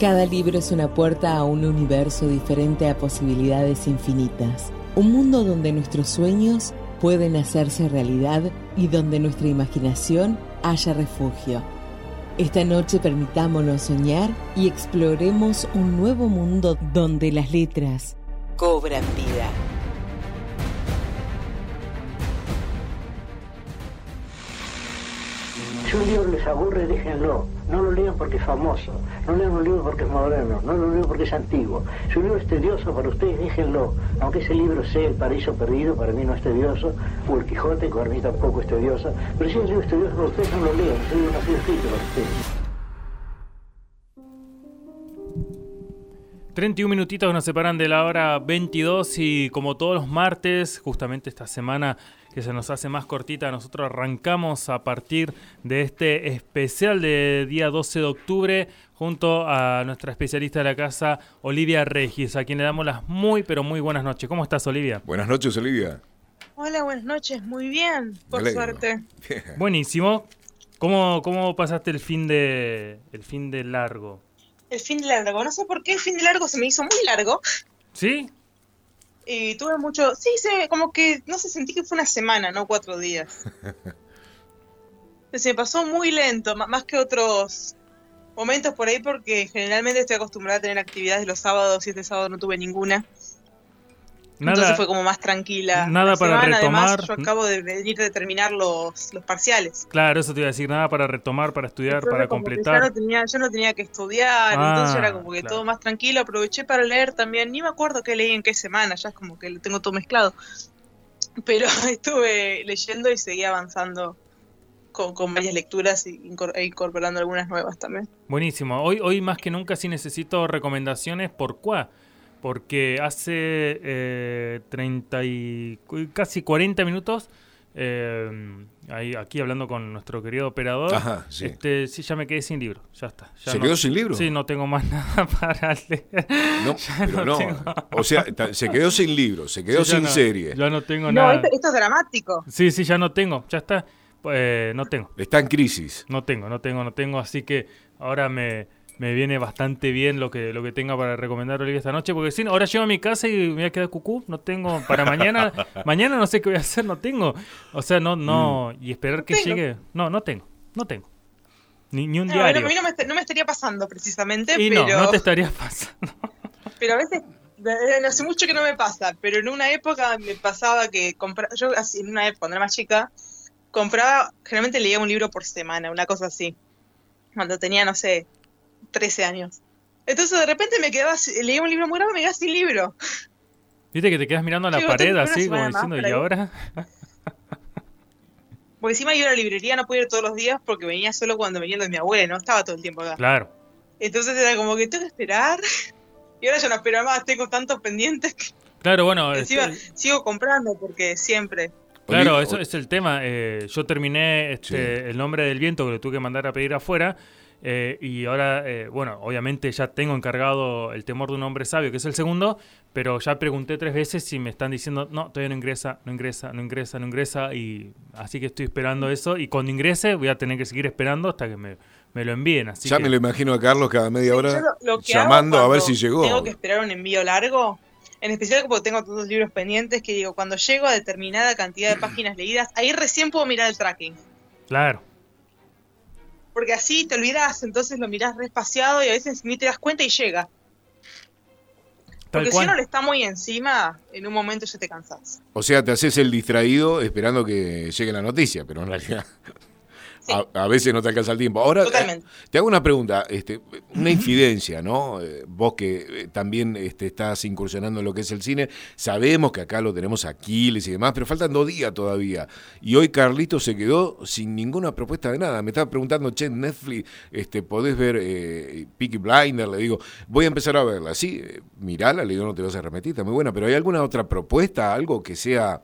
Cada libro es una puerta a un universo diferente a posibilidades infinitas. Un mundo donde nuestros sueños pueden hacerse realidad y donde nuestra imaginación haya refugio. Esta noche permitámonos soñar y exploremos un nuevo mundo donde las letras cobran vida. Si un libro les aburre, déjenlo. No lo lean porque es famoso. No lean un libro porque es moderno. No lo lean porque es antiguo. Si un libro es tedioso para ustedes, déjenlo. Aunque ese libro sea El Paraíso Perdido, para mí no es tedioso. O El Quijote, que para mí tampoco es tedioso. Pero si un libro es tedioso para ustedes, no lo lean. Ese libro no ha sido escrito para ustedes. 31 minutitos nos separan de la hora 22 y como todos los martes, justamente esta semana que se nos hace más cortita, nosotros arrancamos a partir de este especial de día 12 de octubre junto a nuestra especialista de la casa, Olivia Regis, a quien le damos las muy pero muy buenas noches. ¿Cómo estás, Olivia? Buenas noches, Olivia. Hola, buenas noches, muy bien, por suerte. Buenísimo. ¿Cómo, ¿Cómo pasaste el fin de el fin de largo? el fin de largo. No sé por qué el fin de largo se me hizo muy largo. ¿Sí? Y tuve mucho. Sí, se, como que. No sé, sentí que fue una semana, no cuatro días. se me pasó muy lento, más que otros momentos por ahí, porque generalmente estoy acostumbrada a tener actividades los sábados y este sábado no tuve ninguna. Entonces fue como más tranquila. Nada para retomar. Además, yo acabo de venir de terminar los, los parciales. Claro, eso te iba a decir, nada para retomar, para estudiar, para completar. no tenía, yo no tenía que estudiar, ah, entonces era como que todo más tranquilo. Aproveché para leer también, ni me acuerdo qué leí en qué semana, ya es como que lo tengo todo mezclado. Pero estuve leyendo y seguí avanzando con, con, varias lecturas e incorporando algunas nuevas también. Buenísimo. Hoy, hoy más que nunca sí necesito recomendaciones por cuá porque hace eh, 30 y casi 40 minutos, eh, ahí, aquí hablando con nuestro querido operador, sí. Este, sí, ya me quedé sin libro, ya está. ¿Se quedó sin libro? Sí, no tengo más nada para leer. No, pero no, o sea, se quedó sin libro, se quedó sin serie. Ya no tengo nada. No, esto, es dramático. Sí, sí, ya no tengo, ya está. Pues, no tengo. Está en crisis. No tengo, no tengo, no tengo, así que ahora me me viene bastante bien lo que, lo que tenga para recomendar Olivia esta noche, porque si ahora llego a mi casa y me voy a quedar cucú, no tengo, para mañana, mañana no sé qué voy a hacer, no tengo. O sea, no, no, mm. y esperar que llegue, no, no tengo, no tengo. Ni, ni un diario. a mí no me, estaría pasando precisamente, y pero... no, no te estaría pasando. pero a veces, hace mucho que no me pasa, pero en una época me pasaba que compraba, yo así, en una época, cuando era más chica, compraba, generalmente leía un libro por semana, una cosa así. Cuando tenía, no sé, 13 años. Entonces de repente me quedaba, leía un libro muy grande y me quedaba sin libro. Viste que te quedas mirando a la pared así, como diciendo, ¿y ahora? Porque encima iba a la librería, no podía ir todos los días porque venía solo cuando venía de mi abuela, no estaba todo el tiempo acá. Claro. Entonces era como que tengo que esperar. Y ahora ya no espero más, tengo tantos pendientes que... Claro, bueno. Encima, este sigo comprando porque siempre. Claro, eso es el tema. Eh, yo terminé este, El nombre del viento que le tuve que mandar a pedir afuera eh, y ahora, eh, bueno, obviamente ya tengo encargado El temor de un hombre sabio, que es el segundo, pero ya pregunté tres veces y me están diciendo, no, todavía no ingresa, no ingresa, no ingresa, no ingresa, y así que estoy esperando eso, y cuando ingrese voy a tener que seguir esperando hasta que me, lo envíen. Así ya me lo imagino a Carlos cada media hora llamando a ver si llegó. Tengo que esperar un envío largo, en especial porque tengo todos los libros pendientes, que digo, cuando llego a determinada cantidad de páginas leídas, ahí recién puedo mirar el tracking. Claro porque así te olvidas, entonces lo mirás respaciado y a veces ni te das cuenta y llega. porque si uno le está muy encima, en un momento ya te cansás. O sea, te haces el distraído esperando que llegue la noticia, pero en realidad a, veces no te alcanza el tiempo. Ahora, eh, te hago una pregunta, este, una infidencia, ¿no? Eh, vos que eh, también este, estás incursionando en lo que es el cine, sabemos que acá lo tenemos Aquiles y demás, pero faltan dos días todavía. Y hoy Carlito se quedó sin ninguna propuesta de nada. Me estaba preguntando, che, Netflix, este, ¿podés ver eh, Peaky Blinder? Le digo, voy a empezar a verla. Sí, mirala, le digo, no te vas a repetir, está muy buena, pero ¿hay alguna otra propuesta, algo que sea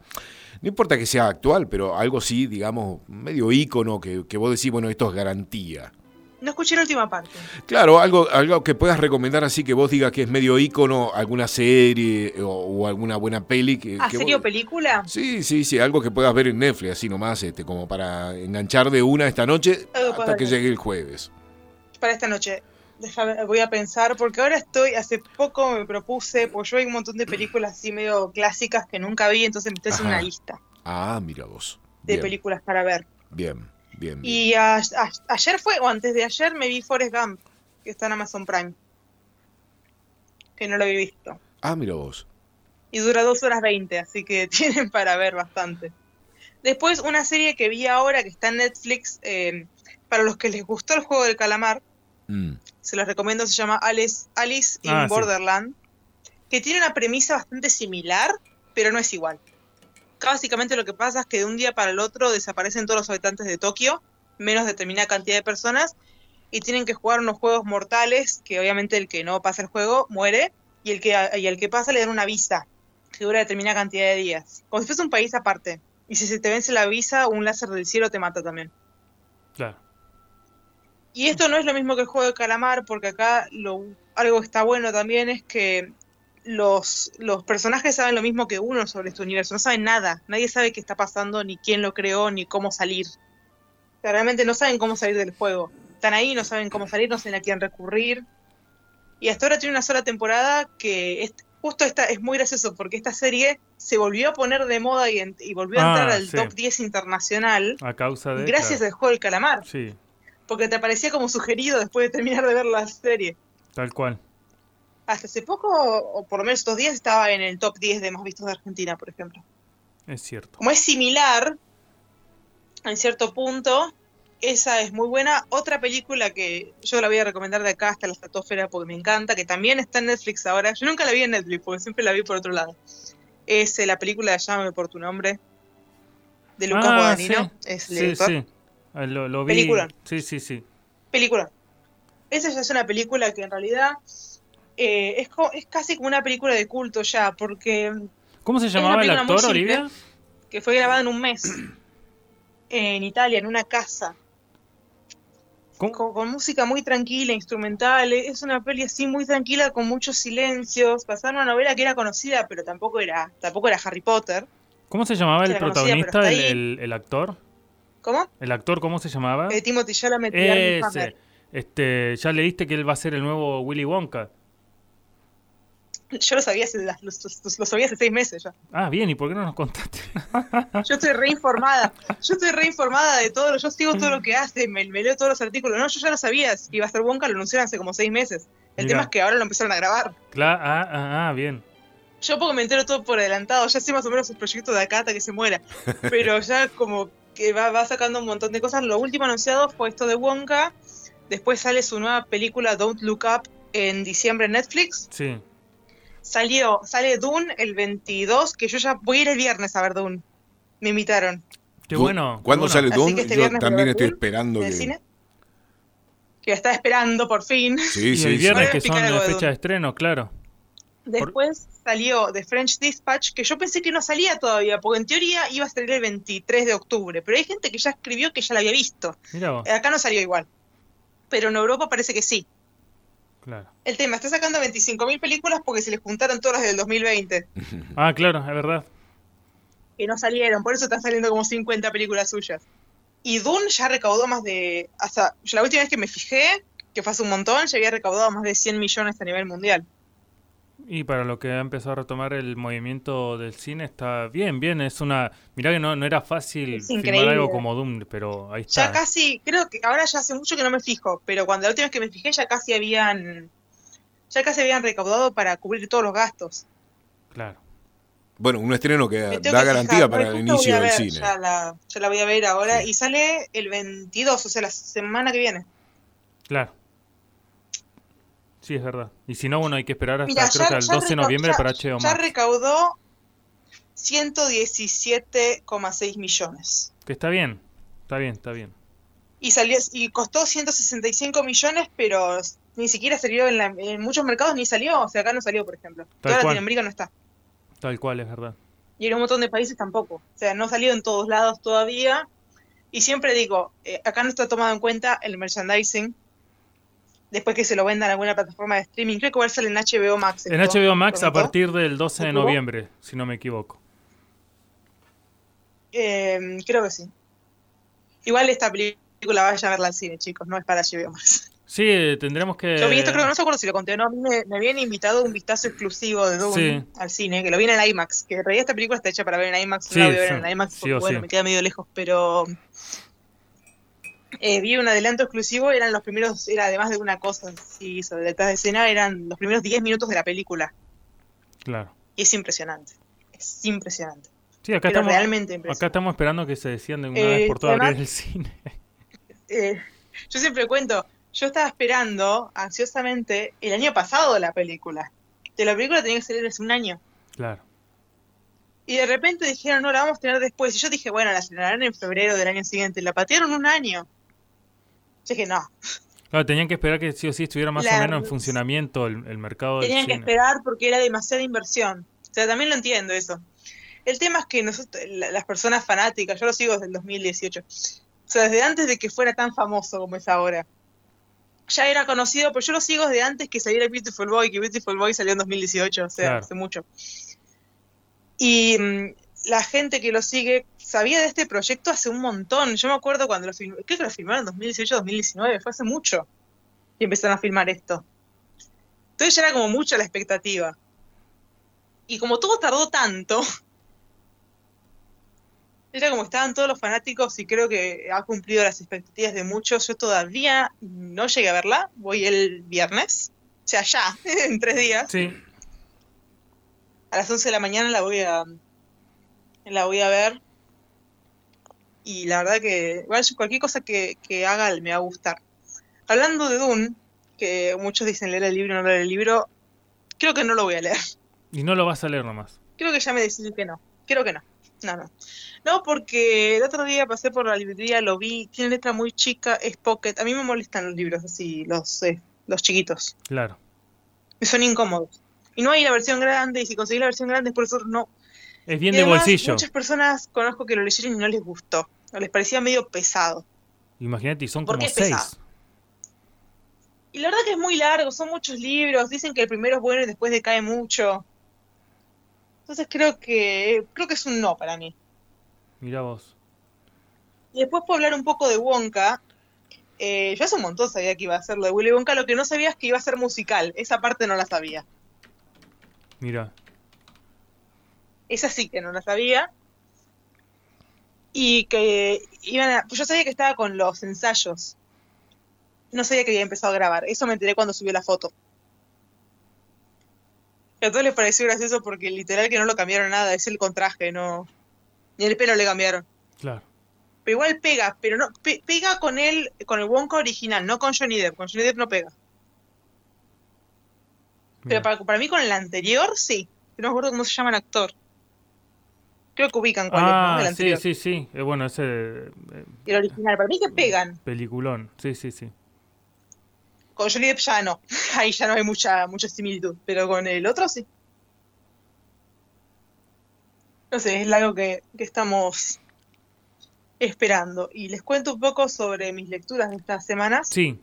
no importa que sea actual, pero algo sí, digamos, medio ícono, que, que vos decís, bueno, esto es garantía. No escuché la última parte. Claro, algo, algo que puedas recomendar así que vos digas que es medio ícono, alguna serie o, alguna buena peli. Que, ¿Ah, serie o película? Sí, sí, sí, algo que puedas ver en Netflix, así nomás, este, como para enganchar de una esta noche hasta que llegue el jueves. Para esta noche. Déjame, voy a pensar, porque ahora estoy, hace poco me propuse, pues yo hay un montón de películas así medio clásicas que nunca vi, entonces me estoy haciendo una lista. Ah, mira vos. De películas para ver. Bien, bien. Y ayer fue, o antes de ayer, me vi Forrest Gump, que está en Amazon Prime. Que no lo había visto. Ah, mira vos. Y dura dos horas veinte, así que tienen para ver bastante. Después, una serie que vi ahora que está en Netflix, eh, para los que les gustó el juego del calamar, mm. Se los recomiendo, se llama Alice, Alice in ah, Borderland, que tiene una premisa bastante similar, pero no es igual. Básicamente lo que pasa es que de un día para el otro desaparecen todos los habitantes de Tokio, menos determinada cantidad de personas, y tienen que jugar unos juegos mortales, que obviamente el que no pasa el juego muere, y el que, y el que pasa le dan una visa, que dura determinada cantidad de días. Como si fuese un país aparte. Y si se te vence la visa, un láser del cielo te mata también. Claro. Y esto no es lo mismo que el juego de calamar, porque acá lo, algo que está bueno también es que los, los personajes saben lo mismo que uno sobre este universo, no saben nada, nadie sabe qué está pasando, ni quién lo creó, ni cómo salir. realmente no saben cómo salir del juego. Están ahí, no saben cómo salir, no saben a quién recurrir. Y hasta ahora tiene una sola temporada que es, justo esta, es muy gracioso porque esta serie se volvió a poner de moda y, volvió a entrar ah, al top 10 internacional. A causa de. Gracias al juego del calamar. Sí. Porque te aparecía como sugerido después de terminar de ver la serie. Tal cual. Hasta hace poco, o por lo menos estos días, estaba en el top 10 de más vistos de Argentina, por ejemplo. Es cierto. Como es similar, en cierto punto, esa es muy buena. Otra película que yo la voy a recomendar de acá hasta la estratosfera porque me encanta, que también está en Netflix ahora. Yo nunca la vi en Netflix porque siempre la vi por otro lado. Es eh, la película de Llámame por tu nombre, de Lucas ah, Guadagnino. Es el sí, sí. Ah, lo, vi. Película. Sí, sí, sí. Película. Esa ya es una película que en realidad eh, es, es casi como una película de culto ya, porque... ¿Cómo se llamaba el actor, Olivia? Que fue grabada en un mes. En Italia, en una casa. Con, música muy tranquila, instrumental. Es una peli así muy tranquila, con muchos silencios. Pasaba una novela que era conocida, pero tampoco era, tampoco era Harry Potter. ¿Cómo se llamaba el protagonista, el, actor? ¿Cómo? ¿El actor cómo se llamaba? Eh, Timothy Chalamet. Ese. Este, ya leíste que él va a ser el nuevo Willy Wonka. Yo lo sabía hace, lo, sabía hace seis meses ya. Ah, bien, ¿y por qué no nos contaste? yo estoy reinformada. Yo estoy reinformada de todo. Yo sigo todo lo que hace, me, leo todos los artículos. No, yo ya lo sabía. Que iba a ser Wonka, lo anunciaron hace como seis meses. El tema es que ahora lo empezaron a grabar. Claro, ah, ah, ah, bien. Yo poco me entero todo por adelantado. Ya sé más o menos el proyecto de acá hasta que se muera. Pero ya como que va, va sacando un montón de cosas. Lo último anunciado fue esto de Wonka. Después sale su nueva película Don't Look Up en diciembre en Netflix. Sí Salió, sale Dune el 22, que yo ya voy a ir el viernes a ver Dune. Me invitaron. Qué bueno. ¿Cuándo sale Dune? Este yo también estoy esperando. Que... Cine? Que está esperando por fin. Sí, sí, el viernes, que son la fecha de estreno, claro. Después salió The French Dispatch, que yo pensé que no salía todavía, porque en teoría iba a salir el 23 de octubre, pero hay gente que ya escribió que ya la había visto. Acá no salió igual. Pero en Europa parece que sí. El tema, está sacando 25.000 películas porque se les juntaron todas las del 2020. ah, claro, es verdad. Que no salieron, por eso están saliendo como 50 películas suyas. Y Dune ya recaudó más de. Hasta la última vez que me fijé, que fue hace un montón, ya había recaudado más de 100 millones a nivel mundial. Y para lo que ha empezado a retomar el movimiento del cine está bien, bien, es una... Mirá que no, no era fácil filmar algo como Doom, pero ahí está. Ya casi, creo que ahora ya hace mucho que no me fijo, pero cuando la última vez que me fijé ya casi habían... Ya casi habían recaudado para cubrir todos los gastos. Claro. Bueno, un estreno que da garantía para el inicio del cine. Ya la, ya la voy a ver ahora y sale el 22, o sea, la semana que viene. Claro. Sí, es verdad. Y si no, bueno, hay que esperar hasta creo que el 12 de noviembre para HBO Ya recaudó 117,6 millones. Que está bien, está bien, está bien. Y salió y costó 165 millones, pero ni siquiera salió en, en muchos mercados, ni salió. O sea, acá no salió, por ejemplo. Toda Latinoamérica no está. Tal cual, es verdad. Y en un montón de países tampoco. O sea, no salió en todos lados todavía. Y siempre digo, eh, acá no está tomado en cuenta el merchandising después que se lo vendan en alguna plataforma de streaming. Creo que va a salir en HBO Max. En HBO Max a partir del 12 de noviembre, si no me equivoco. Em, creo que sí. Igual esta película vaya a verla al cine, chicos, no es para HBO Max. Sí, tendremos que. Yo vi esto, creo que no se acuerdo si lo conté no. A mí me, habían invitado un vistazo exclusivo de Dune al cine, que lo vi en el IMAX. Que en realidad esta película está hecha para ver en IMAX. no la voy a ver en IMAX porque, bueno, me queda medio lejos, pero. Eh, vi un adelanto exclusivo, eran los primeros, era además de una cosa sí, sobre detrás de escena, eran los primeros 10 minutos de la película. Claro. Y es impresionante. Es impresionante. Sí, acá, estamos, realmente acá estamos esperando que se decían de una vez por todas abrir el cine. Eh, yo siempre cuento, yo estaba esperando ansiosamente el año pasado la película. De la película tenía que salir hace un año. Claro. Y de repente dijeron, no, la vamos a tener después. Y yo dije, bueno, la estrenarán en febrero del año siguiente. La patearon un año. Yo dije, no. Claro, tenían que esperar que sí o sí estuviera más o menos en funcionamiento el, mercado Tenían que esperar porque era demasiada inversión. O sea, también lo entiendo eso. El tema es que nosotros, las personas fanáticas, yo lo sigo desde el 2018. O sea, desde antes de que fuera tan famoso como es ahora ya era conocido, pero yo lo sigo desde antes que saliera Beautiful Boy, que Beautiful Boy salió en 2018, o sea, hace mucho. Y mm, la gente que lo sigue sabía de este proyecto hace un montón. Yo me acuerdo cuando lo filmaron, creo que lo filmaron en 2018-2019, fue hace mucho y empezaron a filmar esto. Entonces ya era como mucha la expectativa. Y como todo tardó tanto, era como estaban todos los fanáticos y creo que ha cumplido las expectativas de muchos. Yo todavía no llegué a verla, voy el viernes, o sea, ya, en tres días. Sí. A las 11 de la mañana la voy a, la voy a ver. Y la verdad que cualquier cosa que, haga me va a gustar. Hablando de Dune, que muchos dicen leer el libro, no leer el libro, creo que no lo voy a leer. Y no lo vas a leer nomás. Creo que ya me decidí que no. Creo que no. No, no. No, porque el otro día pasé por la librería, lo vi, tiene letra muy chica, es pocket. A mí me molestan los libros así, los, eh, los chiquitos. Claro. Y son incómodos. Y no hay la versión grande, y si conseguí la versión grande, por eso no. Es bien de bolsillo. Muchas personas conozco que lo leyeron y no les gustó. O les parecía medio pesado. Imagínate, son como seis. Y la verdad que es muy largo, son muchos libros. Dicen que el primero es bueno y después decae mucho. Entonces creo que creo que es un no para mí. Mira vos. Y después puedo hablar un poco de Wonka. Eh, yo hace un montón sabía que iba a ser lo de Willy Wonka, lo que no sabía es que iba a ser musical. Esa parte no la sabía. Mira. Esa sí que no la sabía. Y que iban a, yo sabía que estaba con los ensayos. No sabía que había empezado a grabar. Eso me enteré cuando subió la foto a todos les pareció gracioso porque literal que no lo cambiaron nada, es el contraje, no. Ni el pelo le cambiaron. Claro. Pero igual pega, pero no, pega con él, con el Wonka original, no con Johnny Depp. Con Johnny Depp no pega. Pero para, mí con el anterior sí. No me acuerdo cómo se llama el actor. Creo que ubican cuál ah, es, El anterior. Sí, sí, sí. Eh, bueno, ese. Eh, el original. Para mí que pegan. Peliculón. Sí, sí, sí. Con Johnny Depp ya no. Ahí ya no hay mucha, mucha similitud. Pero con el otro sí. No sé, es algo que, que estamos esperando. Y les cuento un poco sobre mis lecturas de estas semanas. Sí.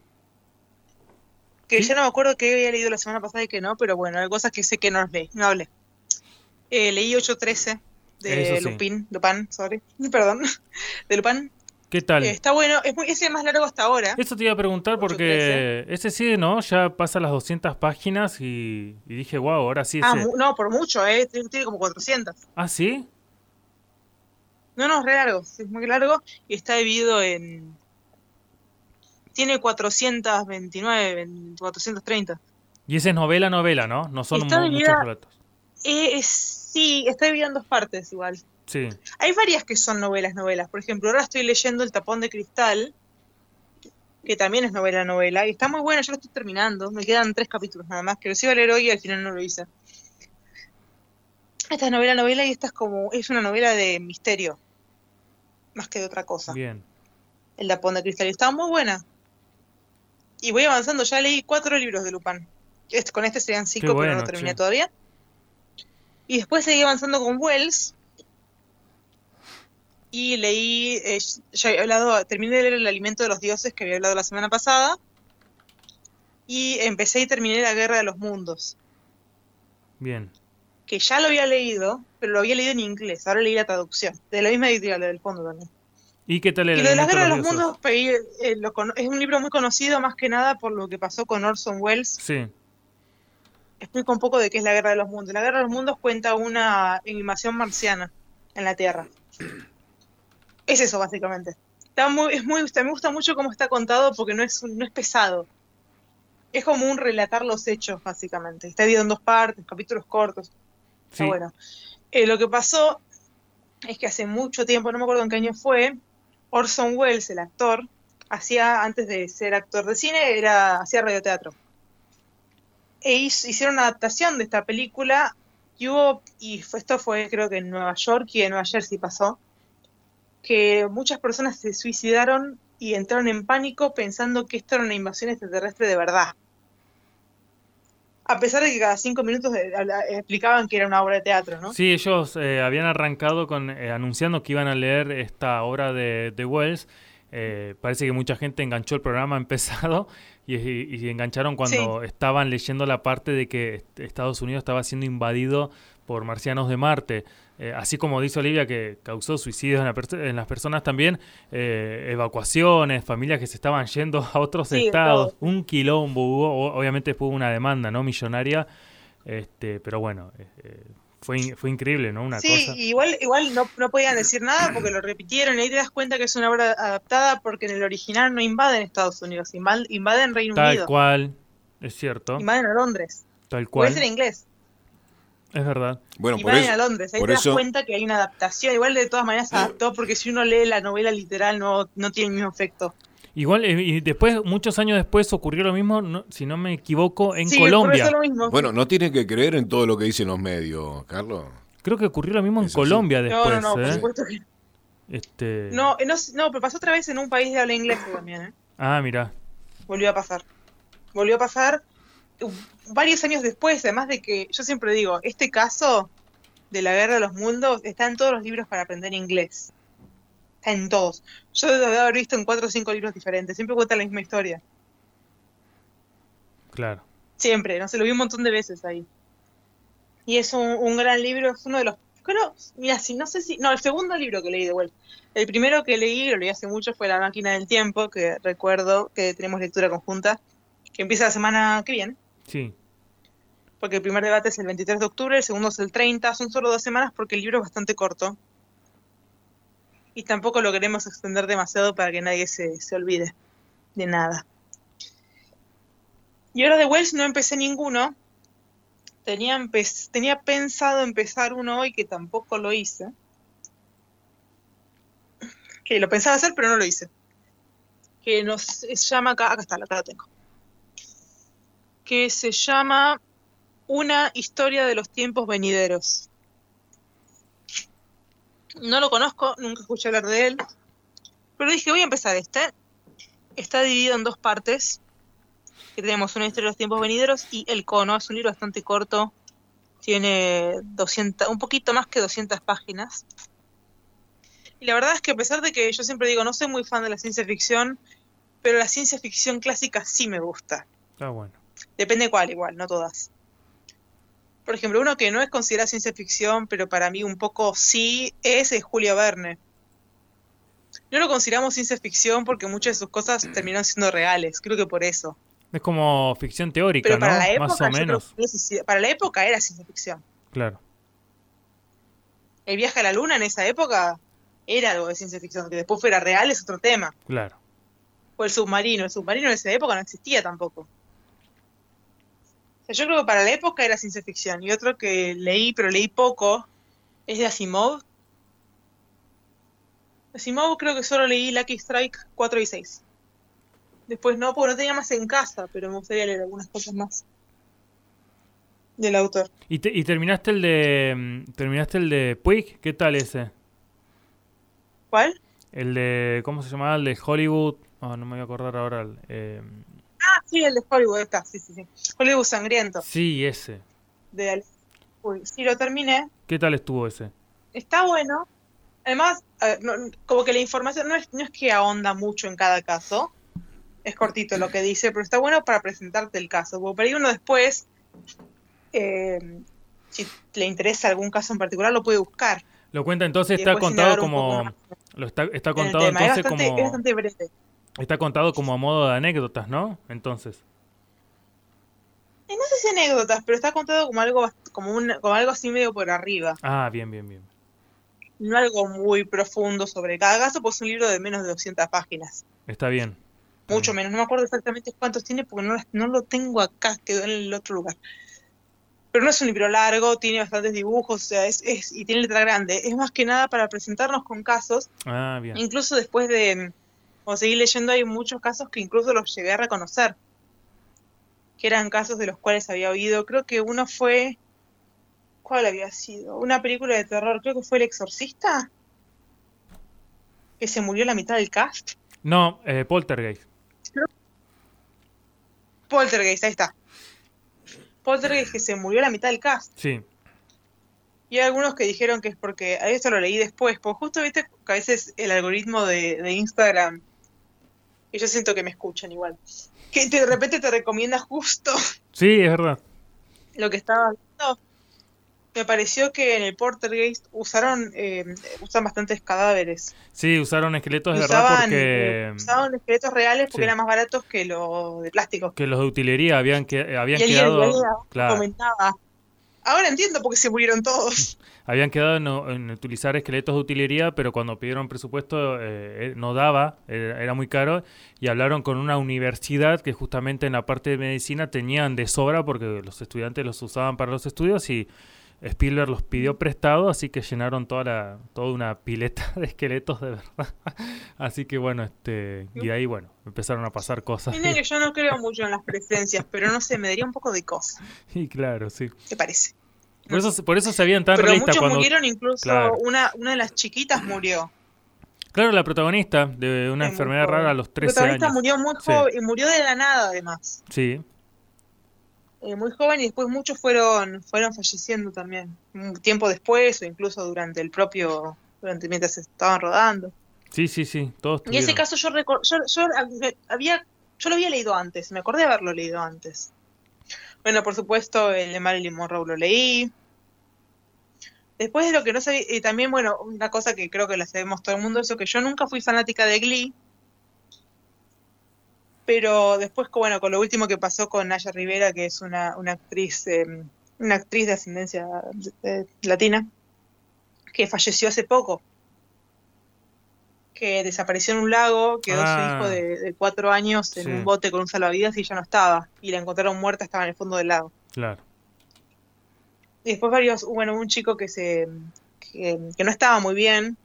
Que ya no me acuerdo qué había leído la semana pasada y que no, pero bueno, hay cosas que sé que no leí, no hablé. Eh, leí 8.13 de Lupin, Lupin, sorry, perdón, de Lupin. ¿Qué tal? está bueno, es, muy, es el más largo hasta ahora. Eso te iba a preguntar porque ese sí, ¿no? Ya pasa las 200 páginas y, dije, wow, ahora sí. Ah, no, por mucho, ¿eh? Tiene como 400. ¿Ah, sí? No, no, es re largo, es muy largo y está dividido en... Tiene 429, 430. Y esa es novela, novela, ¿no? No son muchos relatos. Eh, sí, está dividido en dos partes igual. Hay varias que son novelas, novelas. Por ejemplo, ahora estoy leyendo El tapón de cristal, que también es novela, novela, y está muy buena, yo lo estoy terminando. Me quedan tres capítulos nada más, que lo iba a leer hoy y al final no lo hice. Esta es novela, novela y esta es como, es una novela de misterio, más que de otra cosa. Bien. El tapón de cristal, y está muy buena. Y voy avanzando, ya leí cuatro libros de Lupin. Este, con este serían cinco, pero no terminé todavía. Y después seguí avanzando con Wells, y leí, eh, ya he hablado, terminé de leer El alimento de los dioses que había hablado la semana pasada y empecé y terminé La guerra de los mundos. Bien. Que ya lo había leído, pero lo había leído en inglés, ahora leí la traducción, de la misma editorial del fondo también. ¿Y qué tal el Y lo de la Guerra de los Mundos eh, es un libro muy conocido más que nada por lo que pasó con Orson Welles. Sí. Explico un poco de qué es la Guerra de los Mundos. La Guerra de los Mundos cuenta una invasión marciana en la Tierra. Es eso, básicamente. Está muy, es muy, me gusta mucho cómo está contado porque no es, no es pesado. Es como un relatar los hechos, básicamente. Está dividido en dos partes, capítulos cortos. Está bueno. Eh, lo que pasó es que hace mucho tiempo, no me acuerdo en qué año fue, Orson Welles, el actor, hacía, antes de ser actor de cine, era, hacía radioteatro. E hicieron una adaptación de esta película y hubo, y esto fue creo que en Nueva York y en Nueva Jersey pasó, que muchas personas se suicidaron y entraron en pánico pensando que esto era una invasión extraterrestre de verdad. A pesar de que cada cinco minutos eh, explicaban que era una obra de teatro, ¿no? Sí, ellos eh, habían arrancado con eh, anunciando que iban a leer esta obra de, de Wells. parece que mucha gente enganchó el programa empezado y, y, engancharon cuando estaban leyendo la parte de que Estados Unidos estaba siendo invadido por marcianos de Marte. Eh, así como dice Olivia que causó suicidios en, las personas también, eh, evacuaciones, familias que se estaban yendo a otros estados, un quilombo hubo, obviamente fue una demanda no millonaria, este, pero bueno, eh, fue, fue increíble, ¿no? Una sí, igual, igual no, no podían decir nada porque lo repitieron y ahí te das cuenta que es una obra adaptada porque en el original no invaden Estados Unidos, invaden Reino Unido. Tal cual, es cierto. Invaden a Londres. Tal cual. Puede ser inglés. Es verdad. Bueno, y por a Londres. Ahí te das cuenta que hay una adaptación. Igual de todas maneras adaptó, porque si uno lee la novela literal no, no tiene el mismo efecto. Igual, eh, y después, muchos años después, ocurrió lo mismo, si no me equivoco, en Colombia. Lo mismo. Bueno, no tienen que creer en todo lo que dicen los medios, Carlos. Creo que ocurrió lo mismo en Colombia después. No, no, no, por ¿eh? supuesto que este... no, no, no, pero pasó otra vez en un país de habla inglesa también, ¿eh? Ah, mira. Volvió a pasar. Volvió a pasar varios años después, además de que yo siempre digo, este caso de la guerra de los mundos está en todos los libros para aprender inglés. En todos. Yo debo haber visto en cuatro o cinco libros diferentes. Siempre cuenta la misma historia. Claro. Siempre, no sé, lo vi un montón de veces ahí. Y es un, gran libro, es uno de los. Creo, mira, si no sé si. No, el segundo libro que leí de vuelta. El primero que leí, lo leí hace mucho, fue La máquina del tiempo, que recuerdo que tenemos lectura conjunta, que empieza la semana que viene. Sí. Porque el primer debate es el 23 de octubre, el segundo es el 30, son solo dos semanas porque el libro es bastante corto. Y tampoco lo queremos extender demasiado para que nadie se, se olvide de nada. Y ahora de Wells no empecé ninguno. Tenía, pensado empezar uno hoy que tampoco lo hice. Que lo pensaba hacer, pero no lo hice. Que se llama acá, acá está, acá lo tengo que se llama Una historia de los tiempos venideros. No lo conozco, nunca escuché hablar de él, pero dije, voy a empezar este. Está dividido en dos partes, que tenemos una historia de los tiempos venideros y El Cono, es un libro bastante corto, tiene 200, un poquito más que 200 páginas. Y la verdad es que a pesar de que yo siempre digo, no soy muy fan de la ciencia ficción, pero la ciencia ficción clásica sí me gusta. Está bueno. Depende cuál, igual, no todas. Por ejemplo, uno que no es considerado ciencia ficción, pero para mí un poco sí, es, Julio Verne. No lo consideramos ciencia ficción porque muchas de sus cosas terminaron siendo reales, creo que por eso. Es como ficción teórica, ¿no? Más o menos. para la época era ciencia ficción. Claro. El viaje a la luna en esa época era algo de ciencia ficción, que después fuera real es otro tema. Claro. O el submarino, el submarino en esa época no existía tampoco yo creo que para la época era ciencia ficción. Y otro que leí, pero leí poco, es de Asimov. Asimov creo que solo leí Lucky Strike 4 y 6. Después no, porque no tenía más en casa, pero me gustaría leer algunas cosas más del autor. ¿Y, y terminaste el de mm, terminaste el de Puig? ¿Qué tal ese? ¿Cuál? El de ¿cómo se llamaba? El de Hollywood. Oh, no me voy a acordar ahora. Eh, Ah, sí, el de Hollywood está, sí, sí, sí. Hollywood Sangriento. Sí, ese. De Uy, sí, lo terminé. ¿Qué tal estuvo ese? Está bueno. Además, como que la información no es, no es que ahonda mucho en cada caso. Es cortito lo que dice, pero está bueno para presentarte el caso. Porque para ir uno después, eh, si le interesa algún caso en particular, lo puede buscar. Lo cuenta entonces, está contado como. Lo está, está contado entonces como. Es bastante breve. Está contado como a modo de anécdotas, ¿no? Entonces. Eh, no sé si anécdotas, pero está contado como algo como, un, como algo así medio por arriba. Ah, bien, bien, bien. No algo muy profundo sobre cada caso, pues es un libro de menos de 200 páginas. Está bien. Mucho menos, no me acuerdo exactamente cuántos tiene porque no, no lo tengo acá, quedó en el otro lugar. Pero no es un libro largo, tiene bastantes dibujos, o sea, es, es, y tiene letra grande. Es más que nada para presentarnos con casos. Ah, bien. Incluso después de o seguir leyendo, hay muchos casos que incluso los llegué a reconocer. Que eran casos de los cuales había oído. Creo que uno fue. ¿Cuál había sido? Una película de terror, creo que fue El Exorcista. Que se murió la mitad del cast. No, eh, Poltergeist. Poltergeist, ahí está. Poltergeist que se murió la mitad del cast. Sí. Y hay algunos que dijeron que es porque, a eso lo leí después, porque justo viste que a veces el algoritmo de, Instagram, y yo siento que me escuchan igual, que de repente te recomienda justo. Sí, es verdad. Lo que estaba viendo. Me pareció que en el Portergeist usaron, eh, usan bastantes cadáveres. Sí, usaron esqueletos de verdad porque... Eh, usaban esqueletos reales porque eran más baratos que los de plástico. Que los de utilería habían, que, habían quedado... claro. comentaba Ahora entiendo por qué se murieron todos. Habían quedado en, utilizar esqueletos de utilería, pero cuando pidieron presupuesto eh, eh, no daba, era, muy caro, y hablaron con una universidad que justamente en la parte de medicina tenían de sobra porque los estudiantes los usaban para los estudios y Spielberg los pidió prestado, así que llenaron toda la, toda una pileta de esqueletos de verdad. así que bueno, este, y ahí bueno, empezaron a pasar cosas. Mira que yo no creo mucho en las presencias, pero no sé, me daría un poco de cosa. Y claro, sí. ¿Qué parece? Por eso, por eso se habían tan Pero muchos murieron, incluso una, una de las chiquitas murió. Claro, la protagonista de una enfermedad rara a los 13 años. La protagonista murió muy joven y murió de la nada, además. Sí. Eh, muy joven y después muchos fueron fueron falleciendo también un tiempo después o incluso durante el propio durante mientras estaban rodando. Sí sí sí todos y ese caso yo, yo, yo había yo lo había leído antes me acordé de haberlo leído antes. Bueno por supuesto el de Marilyn Monroe lo leí. Después de lo que no sabía y también bueno una cosa que creo que la sabemos todo el mundo es que yo nunca fui fanática de Glee pero después, bueno, con lo último que pasó con Naya Rivera, que es una, una actriz, em, una actriz de ascendencia latina, que falleció hace poco, que desapareció en un lago, quedó su hijo ah. de, cuatro años en un bote con un salvavidas y ya no estaba, y la encontraron muerta, estaba en el fondo del lago. Claro. Y después varios, bueno, un chico que se que, no estaba muy bien,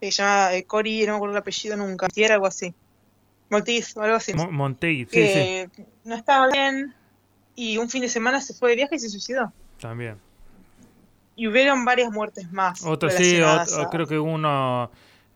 se llama eh, Cory, no me acuerdo el apellido nunca, si era algo así. Montiz o algo así. Montiz, sí, sí. No estaba bien y un fin de semana se fue de viaje y se suicidó. También. Y hubieron varias muertes más. Otra, sí, creo que uno.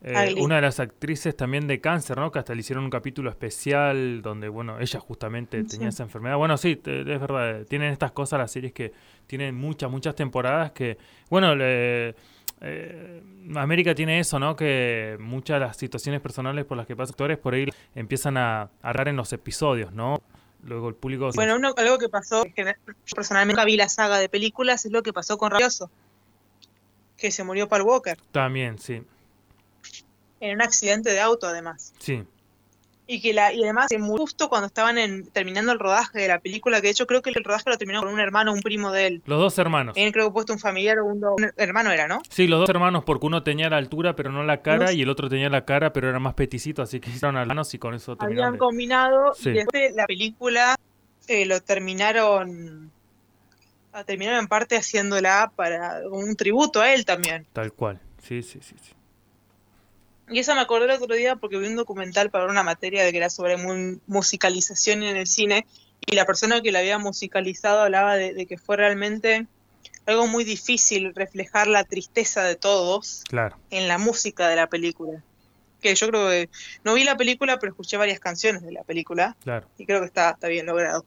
Eh, una de las actrices también de cáncer, ¿no? Que hasta le hicieron un capítulo especial donde, bueno, ella justamente tenía esa enfermedad. Bueno, sí, es verdad, tienen estas cosas las series que tienen muchas, muchas temporadas que, bueno, le, eh, América tiene eso, ¿no? Que muchas de las situaciones personales por las que pasan actores por ahí empiezan a agarrar en los episodios, ¿no? Luego el público... Bueno, algo que pasó, que personalmente nunca vi la saga de películas, es lo que pasó con Rabioso, que se murió Paul Walker. También, sí. En un accidente de auto, además. Sí. Y que la, y además justo cuando estaban en, terminando el rodaje de la película, que de hecho creo que el rodaje lo terminó con un hermano, un primo de él. Los dos hermanos. Él creo que puesto un familiar o un, hermano era, ¿no? Sí, los dos hermanos, porque uno tenía la altura pero no la cara, y el otro tenía la cara pero era más peticito, así que hicieron hermanos y con eso terminaron. Habían combinado y después la película eh, lo terminaron terminaron en parte haciéndola para un tributo a él también. Tal cual, sí, sí, sí. sí. Y eso me acordé el otro día porque vi un documental para una materia de que era sobre musicalización en el cine y la persona que la había musicalizado hablaba de, que fue realmente algo muy difícil reflejar la tristeza de todos en la música de la película. Que yo creo que no vi la película, pero escuché varias canciones de la película. Y creo que está, está bien logrado.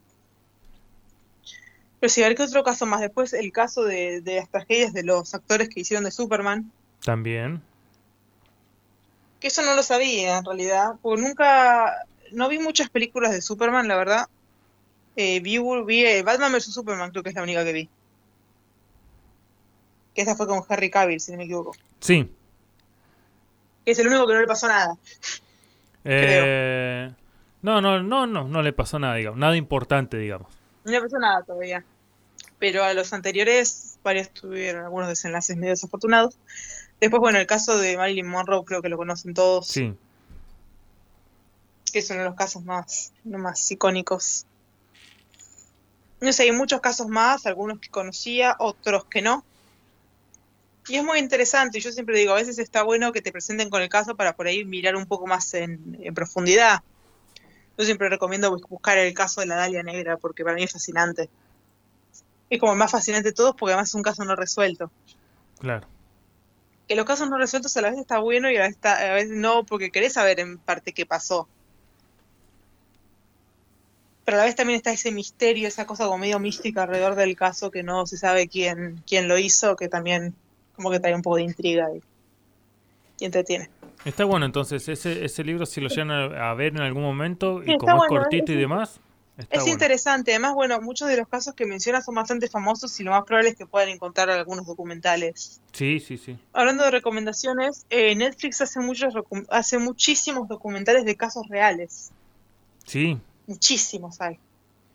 Pero sí, a ver qué otro caso más. Después el caso de, de las tragedias de los actores que hicieron de Superman. También que eso no lo sabía en realidad, porque nunca, no vi muchas películas de Superman, la verdad. Eh, vi, vi eh, Batman vs. Superman, creo que es la única que vi. Que esta fue con Harry Cavill, si no me equivoco. Sí. Que es el único que no le pasó nada. Eh, no, no, no, no, no le pasó nada, digamos. Nada importante, digamos. No le pasó nada todavía. Pero a los anteriores, varios tuvieron algunos desenlaces medio desafortunados. Después, bueno, el caso de Marilyn Monroe creo que lo conocen todos. Sí. Que es uno de los casos más, más icónicos. No sé, hay muchos casos más, algunos que conocía, otros que no. Y es muy interesante, yo siempre digo, a veces está bueno que te presenten con el caso para por ahí mirar un poco más en, en profundidad. Yo siempre recomiendo buscar el caso de la Dalia Negra porque para mí es fascinante. Es como el más fascinante de todos porque además es un caso no resuelto. Claro que los casos no resueltos a la vez está bueno y a la vez, no, porque querés saber en parte qué pasó. Pero a la vez también está ese misterio, esa cosa como medio mística alrededor del caso que no se sabe quién, quién lo hizo, que también como que trae un poco de intriga y, entretiene. Está bueno entonces, ese, ese libro si lo llegan a, ver en algún momento y como es cortito y demás, es interesante, además, bueno, muchos de los casos que mencionas son bastante famosos y lo más probable es que puedan encontrar algunos documentales. Sí, sí, sí. Hablando de recomendaciones, eh, Netflix hace muchos hace muchísimos documentales de casos reales. Sí. Muchísimos hay.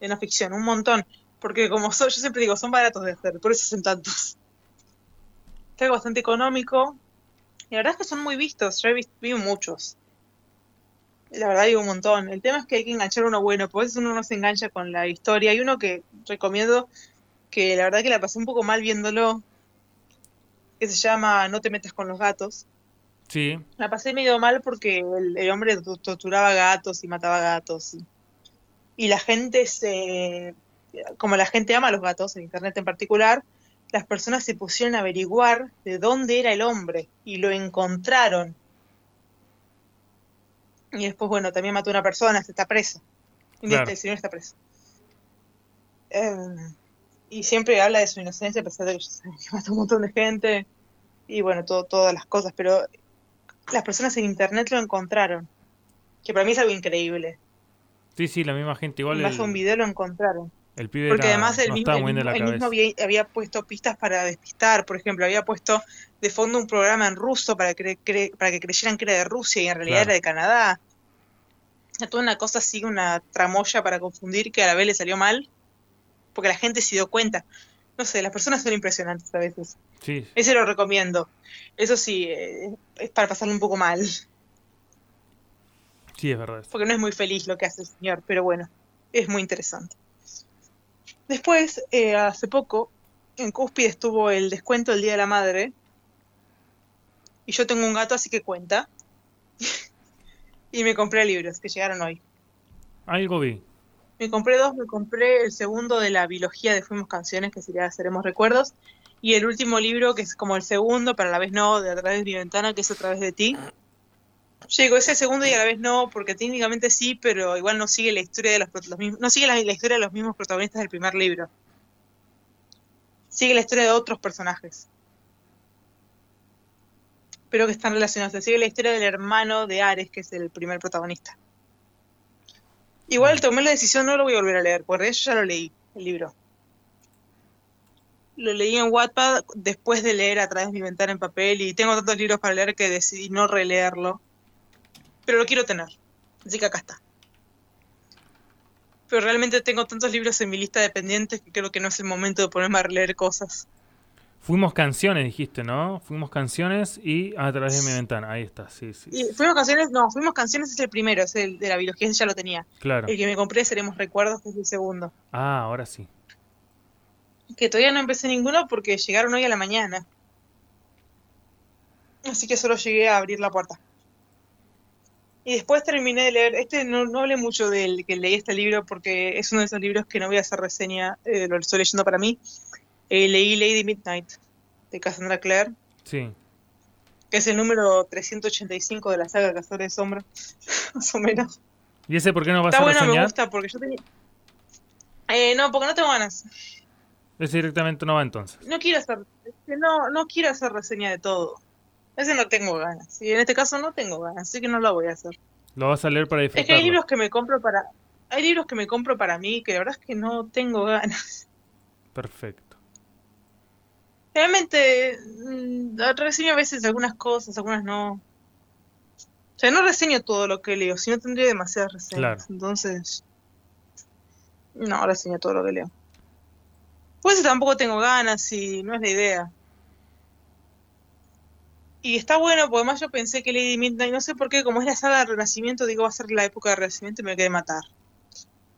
En la ficción, un montón. Porque como yo siempre digo, son baratos de hacer, por eso son tantos. Es algo bastante económico. Y la verdad es que son muy vistos, yo he visto muchos. La verdad hay un montón. El tema es que hay que enganchar uno bueno, pues uno no se engancha con la historia. Hay uno que recomiendo que la verdad que la pasé un poco mal viéndolo, que se llama No te metas con los gatos. Sí. La pasé medio mal porque el, hombre torturaba gatos y mataba gatos. Y, la gente se... Como la gente ama a los gatos, en Internet en particular, las personas se pusieron a averiguar de dónde era el hombre y lo encontraron y después, bueno, también mató a una persona, se está preso. Claro. El señor está preso. Em, y siempre habla de su inocencia, a pesar de que mató un montón de gente. Y bueno, todo, todas las cosas. Pero las personas en internet lo encontraron. Que para mí es algo increíble. Sí, sí, la misma gente igual. Más un video lo encontraron. El pibe Porque además el mismo, había, puesto pistas para despistar. Por ejemplo, había puesto de fondo un programa en ruso para, que para que creyeran que era de Rusia y en realidad era de Canadá. Toda una cosa así, una tramoya para confundir que a la vez le salió mal. Porque la gente se dio cuenta. No sé, las personas son impresionantes a veces. Sí. Ese lo recomiendo. Eso sí, eh, es para pasarlo un poco mal. Sí, es verdad. Porque no es muy feliz lo que hace el señor, pero bueno, es muy interesante. Después, eh, hace poco, en Cúspide estuvo el descuento del Día de la Madre. Y yo tengo un gato, así que cuenta. y me compré libros que llegaron hoy. Algo vi. Me compré dos, me compré el segundo de la biología de Fuimos Canciones, que sería Seremos Recuerdos, y el último libro, que es como el segundo, pero a la vez no, de A través de mi ventana, que es A través de ti, Llegó ese segundo y a la vez no, porque técnicamente sí, pero igual no sigue la historia de los, mismos, no sigue la, historia de los mismos protagonistas del primer libro. Sigue la historia de otros personajes. Pero que están relacionados. Sigue la historia del hermano de Ares, que es el primer protagonista. Igual mm. tomé la decisión, no lo voy a volver a leer, porque eso ya lo leí, el libro. Lo leí en Wattpad después de leer a través de mi ventana en papel y tengo tantos libros para leer que decidí no releerlo pero lo quiero tener. Así que acá está. Pero realmente tengo tantos libros en mi lista de pendientes que creo que no es el momento de ponerme a leer cosas. Fuimos canciones, dijiste, ¿no? Fuimos canciones y a través de mi ventana. Ahí está, sí, sí. fuimos canciones, no, fuimos canciones es el primero, es el de la biología, ya lo tenía. Claro. El que me compré Seremos Recuerdos, que es el segundo. Ah, ahora sí. Que todavía no empecé ninguno porque llegaron hoy a la mañana. Así que solo llegué a abrir la puerta. Y después terminé de leer, este no, no hablé mucho del que leí este libro porque es uno de esos libros que no voy a hacer reseña, eh, lo estoy leyendo para mí. Eh, leí Lady Midnight de Cassandra Clare. Sí. Que es el número 385 de la saga Cazadores de Sombra, más o menos. ¿Y ese por qué no vas Está a bueno, me gusta porque yo tenía... Eh, no, porque no tengo ganas. Ese directamente no va entonces. No quiero hacer, no, no quiero hacer reseña de todo. Ese no tengo ganas. Y en este caso no tengo ganas, así que no lo voy a hacer. Lo vas a leer para disfrutar. Es que hay libros que me compro para. Hay libros que me compro para mí que la verdad es que no tengo ganas. Perfecto. Realmente mm, reseño a veces algunas cosas, algunas no. O sea, no reseño todo lo que leo, si no tendría demasiadas reseñas. Entonces, no reseño todo lo que leo. Pues tampoco tengo ganas y no es la idea. Y está bueno, porque además yo pensé que Lady Midnight, no sé por qué, como es la saga del Renacimiento, digo va a ser la época del Renacimiento y me quedé matar.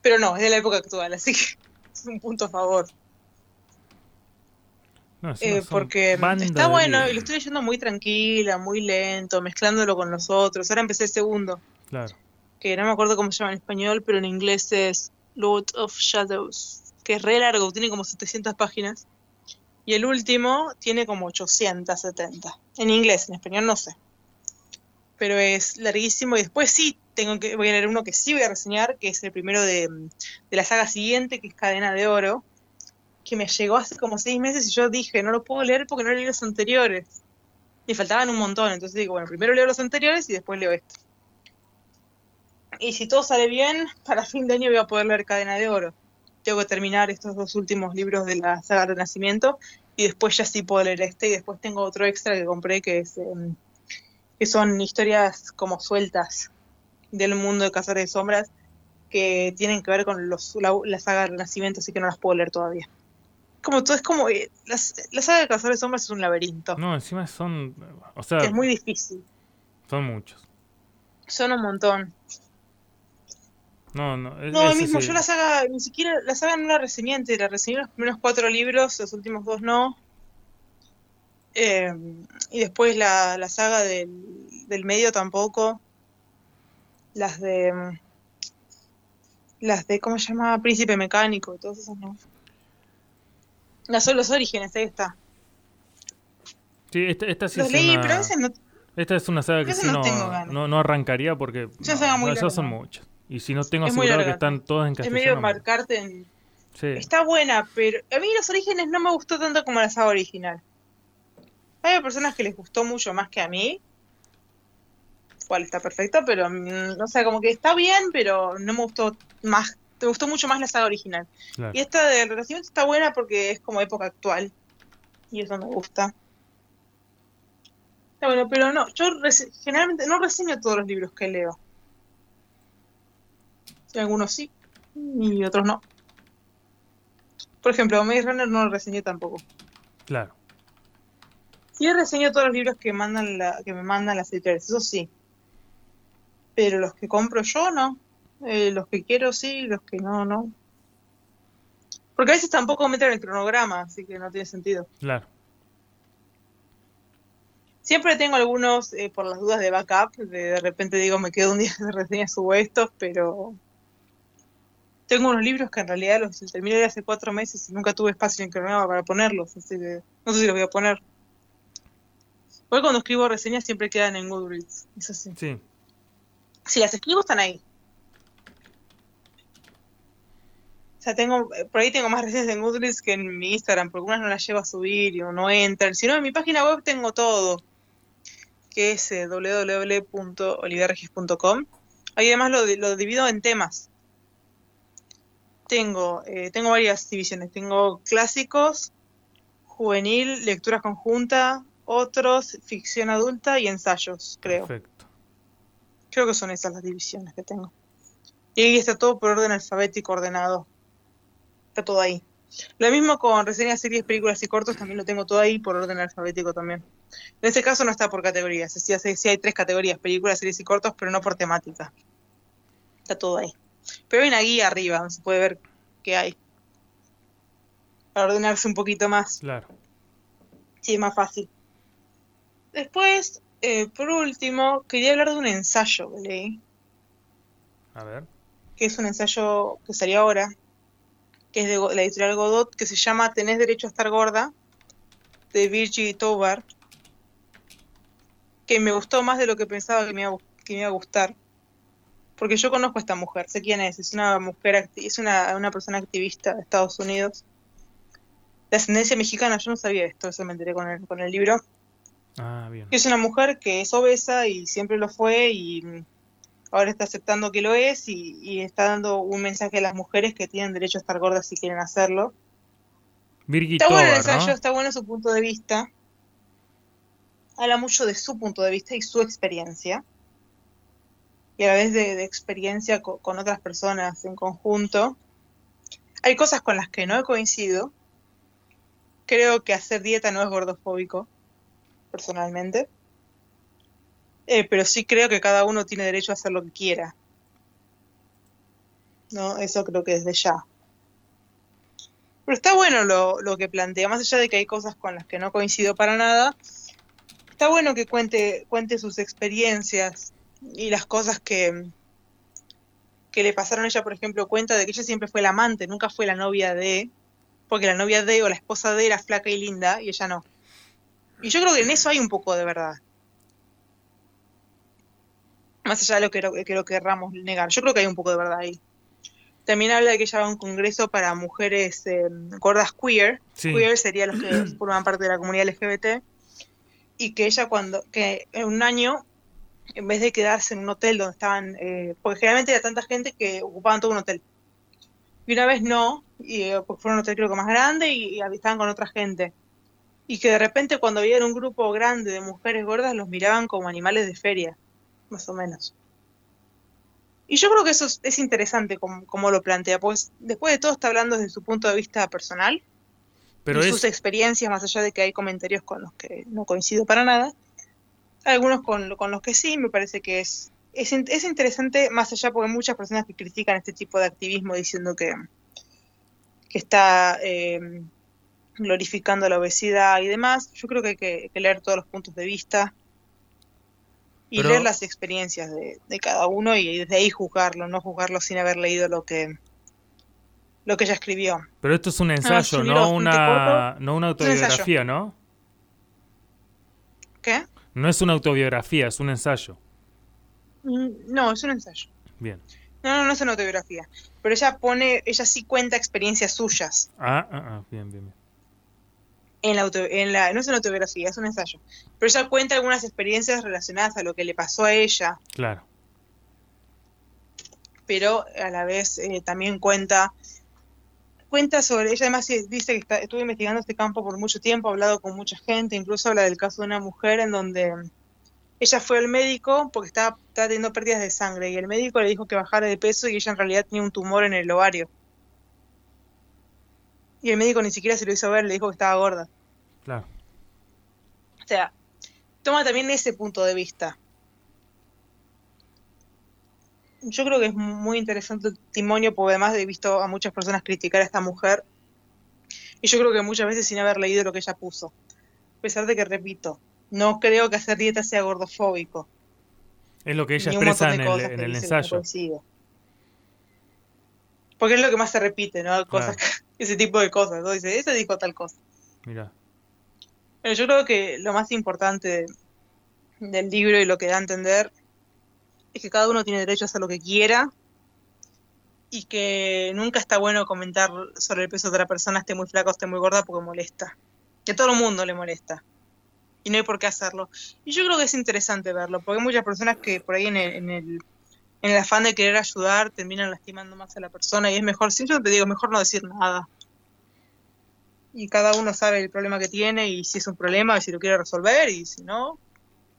Pero no, es de la época actual, así que es un punto a favor. Eh, porque está bueno y lo estoy leyendo muy tranquila, muy lento, mezclándolo con los otros. Ahora empecé el segundo. Claro. Que no me acuerdo cómo se llama en español, pero en inglés es Lord of Shadows. Que es re largo, tiene como 700 páginas. Y el último tiene como 870. En inglés, en español no sé. Pero es larguísimo. Y después sí, tengo que, voy a leer uno que sí voy a reseñar, que es el primero de, la saga siguiente, que es Cadena de Oro que me llegó hace como seis meses y yo dije, no lo puedo leer porque no leí los anteriores. Y faltaban un montón, entonces digo, bueno, primero leo los anteriores y después leo esto. Y si todo sale bien, para fin de año voy a poder leer Cadena de Oro. Tengo que terminar estos dos últimos libros de la saga Renacimiento y después ya sí puedo leer este y después tengo otro extra que compré que es em, que son historias como sueltas del mundo de Cazadores de Sombras que tienen que ver con los, la, la saga Renacimiento, así que no las puedo leer todavía como todo es como eh, la, saga de Cazadores de Sombras es un laberinto. No, encima son, o sea, es muy difícil. Son muchos. Son un montón. No, no. no, mismo, yo la saga, ni siquiera, la saga no la reseñé la reseñé los primeros cuatro libros, los últimos dos no. Eh, y después la, la saga del, del medio tampoco. Las de. Las de, ¿cómo se llama? Príncipe Mecánico, todas esas no. Las son los orígenes, ahí está. Sí, esta, esta sí es una... Esta es una saga que sí no, no, arrancaría porque no, son muchas. Y si no tengo asegurado que están todas en castellano. Es medio marcarte en... Sí. Está buena, pero a mí los orígenes no me gustó tanto como la saga original. Hay personas que les gustó mucho más que a mí. Cual está perfecta, pero mm, no sé, como que está bien, pero no me gustó más me gustó mucho más la saga original. Y esta de Renacimiento está buena porque es como época actual. Y eso me gusta. Bueno, pero no, yo generalmente no reseño todos los libros que leo. Algunos sí y otros no. Por ejemplo, Maze Runner no lo reseñé tampoco. Claro. Sí reseño todos los libros que mandan la, que me mandan las editoriales, eso sí. Pero los que compro yo no. Eh, los que quiero sí, los que no, no. Porque a veces tampoco meten el cronograma, así que no tiene sentido. Claro. Siempre tengo algunos, eh, por las dudas de backup, de, repente digo, me quedo un día de reseña, subo estos, pero tengo unos libros que en realidad los terminé hace cuatro meses y nunca tuve espacio en cronograma para ponerlos, así que no sé si los voy a poner. Hoy cuando escribo reseñas siempre quedan en Goodreads, eso sí. Sí. Si las escribo están ahí, O sea, tengo, por ahí tengo más reseñas en Goodreads que en mi Instagram, porque unas no las llevo a subir y no entran. Si no, en mi página web tengo todo, que es eh, www.oliverregis.com. Ahí además lo, lo, divido en temas. Tengo, eh, tengo varias divisiones. Tengo clásicos, juvenil, lectura conjunta, otros, ficción adulta y ensayos, creo. Perfecto. Creo que son esas las divisiones que tengo. Y ahí está todo por orden alfabético ordenado está todo ahí. Lo mismo con reseñas, series, películas y cortos, también lo tengo todo ahí por orden alfabético también. En este caso no está por categorías, sí, sí hay tres categorías, películas, series y cortos, pero no por temática. Está todo ahí. Pero hay una guía arriba donde se puede ver qué hay. Para ordenarse un poquito más. Claro. Sí, es más fácil. Después, eh, por último, quería hablar de un ensayo que A ver. Que es un ensayo que salió ahora, que es de la editorial Godot, que se llama Tenés derecho a estar gorda, de Virgie Tobar, que me gustó más de lo que pensaba que me, iba, a gustar. Porque yo conozco a esta mujer, sé quién es, es una mujer, es una, una persona activista de Estados Unidos, de ascendencia mexicana, yo no sabía esto, eso me enteré con el, con el libro. Ah, bien. Es una mujer que es obesa y siempre lo fue y ahora está aceptando que lo es y, está dando un mensaje a las mujeres que tienen derecho a estar gordas si quieren hacerlo. está bueno el ensayo, está bueno su punto de vista. Habla mucho de su punto de vista y su experiencia. Y a la vez de, experiencia con, otras personas en conjunto. Hay cosas con las que no he coincidido. Creo que hacer dieta no es gordofóbico, personalmente. Eh, pero sí creo que cada uno tiene derecho a hacer lo que quiera. ¿no? Eso creo que desde ya. Pero está bueno lo, lo, que plantea, más allá de que hay cosas con las que no coincido para nada, está bueno que cuente, cuente sus experiencias y las cosas que, que le pasaron a ella, por ejemplo, cuenta de que ella siempre fue la amante, nunca fue la novia de, porque la novia de o la esposa de era flaca y linda y ella no. Y yo creo que en eso hay un poco de verdad. Más allá de lo que, que lo querramos negar, yo creo que hay un poco de verdad ahí. También habla de que ella va a un congreso para mujeres eh, gordas queer. Queer sería los que forman parte de la comunidad LGBT. Y que ella cuando, que en un año, en vez de quedarse en un hotel donde estaban, eh, porque generalmente había tanta gente que ocupaban todo un hotel. Y una vez no, y pues fue un hotel creo que más grande y, y estaban con otra gente. Y que de repente cuando veían un grupo grande de mujeres gordas los miraban como animales de feria, más o menos. Y yo creo que eso es, interesante como, lo plantea, pues después de todo está hablando desde su punto de vista personal, Pero y sus experiencias, más allá de que hay comentarios con los que no coincido para nada, algunos con, los que sí, me parece que es, es, interesante, más allá porque hay muchas personas que critican este tipo de activismo diciendo que, que está eh, glorificando la obesidad y demás, yo creo que hay que leer todos los puntos de vista y leer las experiencias de, cada uno y desde ahí juzgarlo, no juzgarlo sin haber leído lo que lo que ella escribió. Pero esto es un ah, ensayo, no, una, no una autobiografía, ¿no? ¿Qué? No es una autobiografía, es un ensayo. Mm, no, es un ensayo. Bien. No, no, no es una autobiografía. Pero ella pone, ella sí cuenta experiencias suyas. Ah, ah, ah bien, bien, bien en la, en la, no es una autobiografía, es un ensayo, pero ella cuenta algunas experiencias relacionadas a lo que le pasó a ella. Claro. Pero a la vez eh, también cuenta cuenta sobre, ella además dice que está, estuvo investigando este campo por mucho tiempo, ha hablado con mucha gente, incluso habla del caso de una mujer en donde ella fue al médico porque estaba, estaba teniendo pérdidas de sangre y el médico le dijo que bajara de peso y ella en realidad tenía un tumor en el ovario. Y el médico ni siquiera se lo hizo ver, le dijo que estaba gorda. Claro. O sea, toma también ese punto de vista. Yo creo que es muy interesante el testimonio, porque además he visto a muchas personas criticar a esta mujer. Y yo creo que muchas veces sin haber leído lo que ella puso. A pesar de que, repito, no creo que hacer dieta sea gordofóbico. Es lo que ella expresa en el, ensayo. Porque es lo que más se repite, ¿no? Cosas ese tipo de cosas, ¿no? Dice, ese dijo tal cosa. Mira. Pero yo creo que lo más importante del libro y lo que da a entender es que cada uno tiene derecho a hacer lo que quiera y que nunca está bueno comentar sobre el peso de otra persona, esté muy flaca o esté muy gorda, porque molesta. Que a todo el mundo le molesta. Y no hay por qué hacerlo. Y yo creo que es interesante verlo, porque hay muchas personas que por ahí en el, en el, en el afán de querer ayudar terminan lastimando más a la persona y es mejor, si yo te digo, mejor no decir nada y cada uno sabe el problema que tiene y si es un problema y si lo quiere resolver y si no,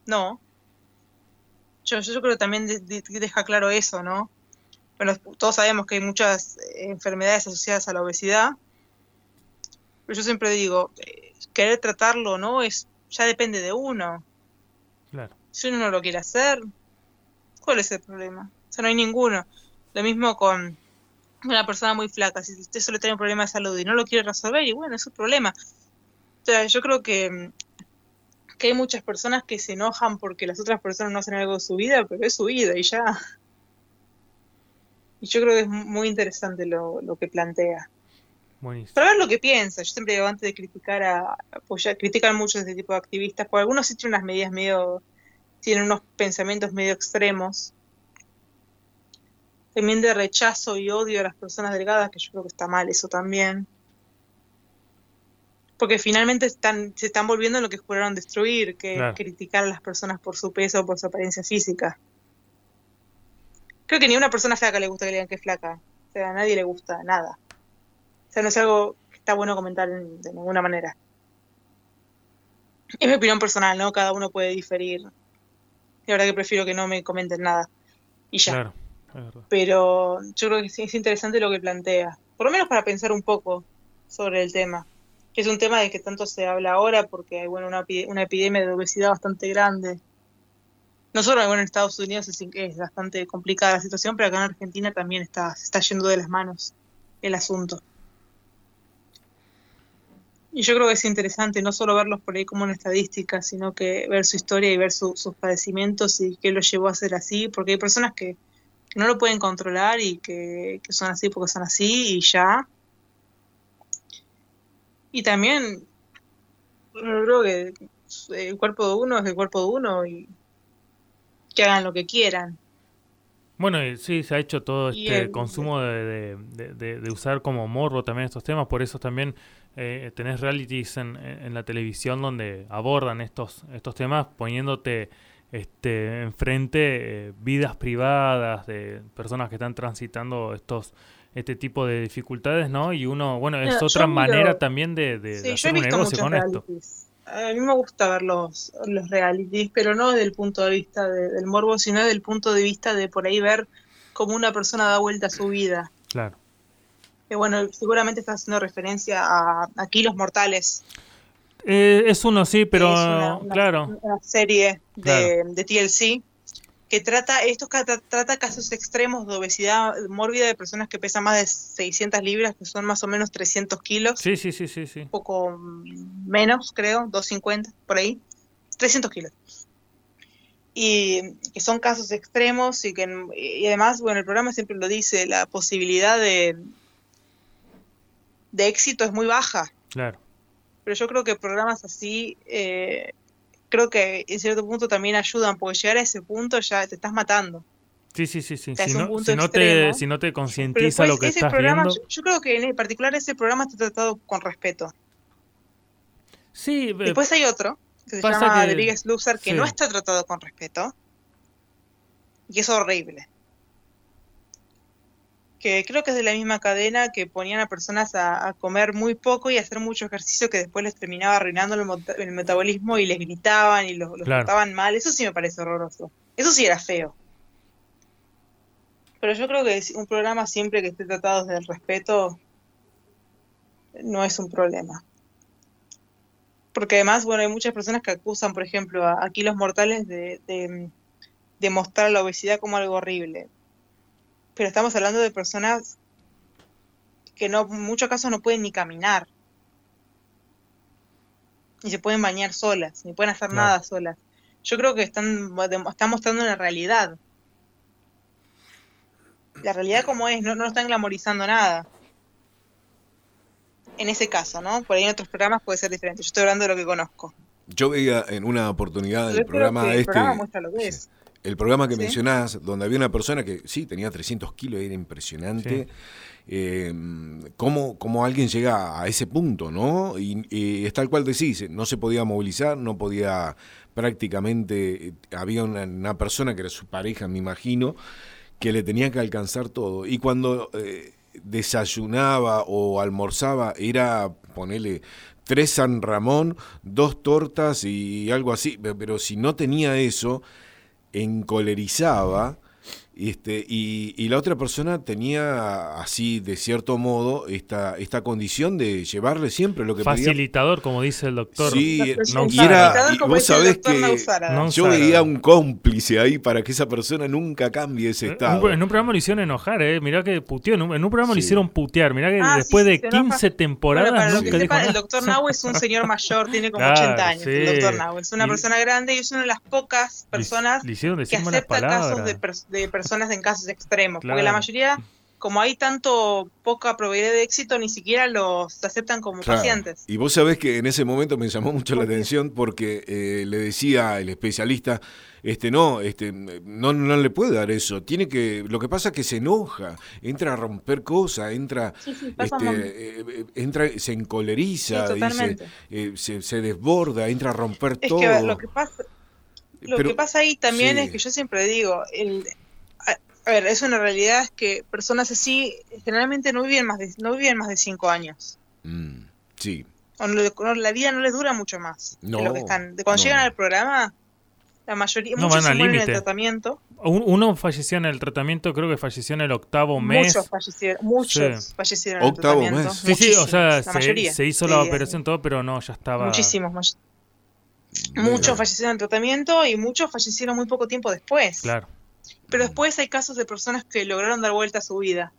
no. Yo, yo creo que también deja claro eso, ¿no? Bueno, todos sabemos que hay muchas eh, enfermedades asociadas a la obesidad, pero yo siempre digo, eh, querer tratarlo, ¿no? Es ya depende de uno. Claro. Si uno no lo quiere hacer, ¿cuál es el problema? O sea, no hay ninguno. Lo mismo con una persona muy flaca, si usted solo tiene un problema de salud y no lo quiere resolver, y bueno, es su problema. O sea, yo creo que, que hay muchas personas que se enojan porque las otras personas no hacen algo de su vida, pero es su vida y ya. Y yo creo que es muy interesante lo, lo que plantea. Buenísimo. Para ver lo que piensa. Yo siempre digo, antes de criticar a. Pues ya critican mucho este tipo de activistas, porque algunos sí tienen unas medidas medio. tienen unos pensamientos medio extremos también de rechazo y odio a las personas delgadas, que yo creo que está mal eso también. Porque finalmente están, se están volviendo en lo que juraron destruir, que criticar a las personas por su peso o por su apariencia física. Creo que ni a una persona flaca le gusta que le digan que es flaca. O sea, a nadie le gusta nada. O sea, no es algo está bueno comentar de ninguna manera. Es mi opinión personal, ¿no? Cada uno puede diferir. De verdad que prefiero que no me comenten nada. Y ya. Pero yo creo que es interesante lo que plantea. Por lo menos para pensar un poco sobre el tema. Que es un tema de que tanto se habla ahora porque hay bueno, una, una epidemia de obesidad bastante grande. No solo bueno, en Estados Unidos es, bastante complicada la situación, pero acá en Argentina también está, se está yendo de las manos el asunto. Y yo creo que es interesante no solo verlos por ahí como una estadística, sino que ver su historia y ver sus padecimientos y qué los llevó a ser así, porque hay personas que, no lo pueden controlar y que, son así porque son así y ya. Y también creo que el cuerpo de uno es el cuerpo de uno y que hagan lo que quieran. Bueno, sí, se ha hecho todo este consumo de, de, usar como morbo también estos temas, por eso también eh, tenés realities en, en, la televisión donde abordan estos, estos temas poniéndote este, enfrente eh, vidas privadas de personas que están transitando estos este tipo de dificultades, ¿no? Y uno, bueno, es otra manera también de, de, hacer un negocio con esto. A mí me gusta ver los, los realities, pero no desde el punto de vista del morbo, sino desde el punto de vista de por ahí ver cómo una persona da vuelta a su vida. Claro bueno, seguramente estás haciendo referencia a Aquí los Mortales. Eh, es uno, sí, pero claro. Una serie de, TLC que trata estos trata casos extremos de obesidad mórbida de personas que pesan más de 600 libras, que son más o menos 300 kilos. Sí, sí, sí, sí, sí. Un poco menos, creo, 250 por ahí. 300 kilos. Y que son casos extremos y que y además, bueno, el programa siempre lo dice, la posibilidad de, de éxito es muy baja. Claro. Pero yo creo que programas así, eh, creo que en cierto punto también ayudan, porque llegar a ese punto ya te estás matando. Sí, sí, sí, sí. Si no, si, no te, si no te concientiza lo que estás viendo... Yo, creo que en particular ese programa está tratado con respeto. Sí. Eh, Después hay otro, que se llama The Biggest Loser, que no está tratado con respeto. Y es horrible que creo que es de la misma cadena que ponían a personas a, comer muy poco y hacer mucho ejercicio que después les terminaba arruinando el, metabolismo y les gritaban y los, trataban mal. Eso sí me parece horroroso. Eso sí era feo. Pero yo creo que un programa siempre que esté tratado desde el respeto no es un problema. Porque además, bueno, hay muchas personas que acusan, por ejemplo, a, aquí los mortales de, de mostrar la obesidad como algo horrible pero estamos hablando de personas que no, en muchos casos no pueden ni caminar, ni se pueden bañar solas, ni pueden hacer nada solas. Yo creo que están, están mostrando una realidad. La realidad como es, no, no están glamorizando nada. En ese caso, ¿no? Por ahí en otros programas puede ser diferente. Yo estoy hablando de lo que conozco. Yo veía en una oportunidad del programa este. muestra lo que es. El programa que mencionás, donde había una persona que sí, tenía 300 kilos, era impresionante. Eh, cómo, alguien llega a ese punto, ¿no? Y, es tal cual decís, no se podía movilizar, no podía prácticamente, eh, había una, persona que era su pareja, me imagino, que le tenía que alcanzar todo. Y cuando eh, desayunaba o almorzaba, era ponerle tres San Ramón, dos tortas y algo así, pero si no tenía eso, encolerizaba este, y, y, la otra persona tenía así, de cierto modo, esta, esta condición de llevarle siempre lo que Facilitador, como dice el doctor. Sí, y, era, vos sabés que yo veía un cómplice ahí para que esa persona nunca cambie ese estado. En un programa lo hicieron enojar, ¿eh? Mirá que puteó, en un, programa lo hicieron putear. Mirá que ah, después de 15 temporadas El doctor Nahue es un señor mayor, tiene como 80 años. El doctor Nahue es una persona grande y es una de las pocas personas que acepta casos de, de personas personas en casos extremos, porque la mayoría, como hay tanto poca probabilidad de éxito, ni siquiera los aceptan como pacientes. Y vos sabés que en ese momento me llamó mucho la atención porque eh, le decía el especialista, este no, este no, no le puede dar eso, tiene que, lo que pasa es que se enoja, entra a romper cosas, entra, este, eh, eh, entra, se encoleriza, dice, se, desborda, entra a romper todo. Que, lo que pasa, lo que pasa ahí también es que yo siempre digo, el, a ver, es una realidad es que personas así generalmente no viven más de, no viven más de cinco años. Mm, sí. la vida no les dura mucho más. No, de lo que están. De cuando llegan al programa, la mayoría, no muchos van se mueren en el tratamiento. Uno falleció en el tratamiento, creo que falleció en el octavo mes. Muchos fallecieron, muchos fallecieron en el octavo tratamiento. Mes. Sí, sí, o sea, se, hizo la operación todo, pero no, ya estaba. Muchísimos, muchos fallecieron en el tratamiento y muchos fallecieron muy poco tiempo después. Claro. Pero después hay casos de personas que lograron dar vuelta a su vida.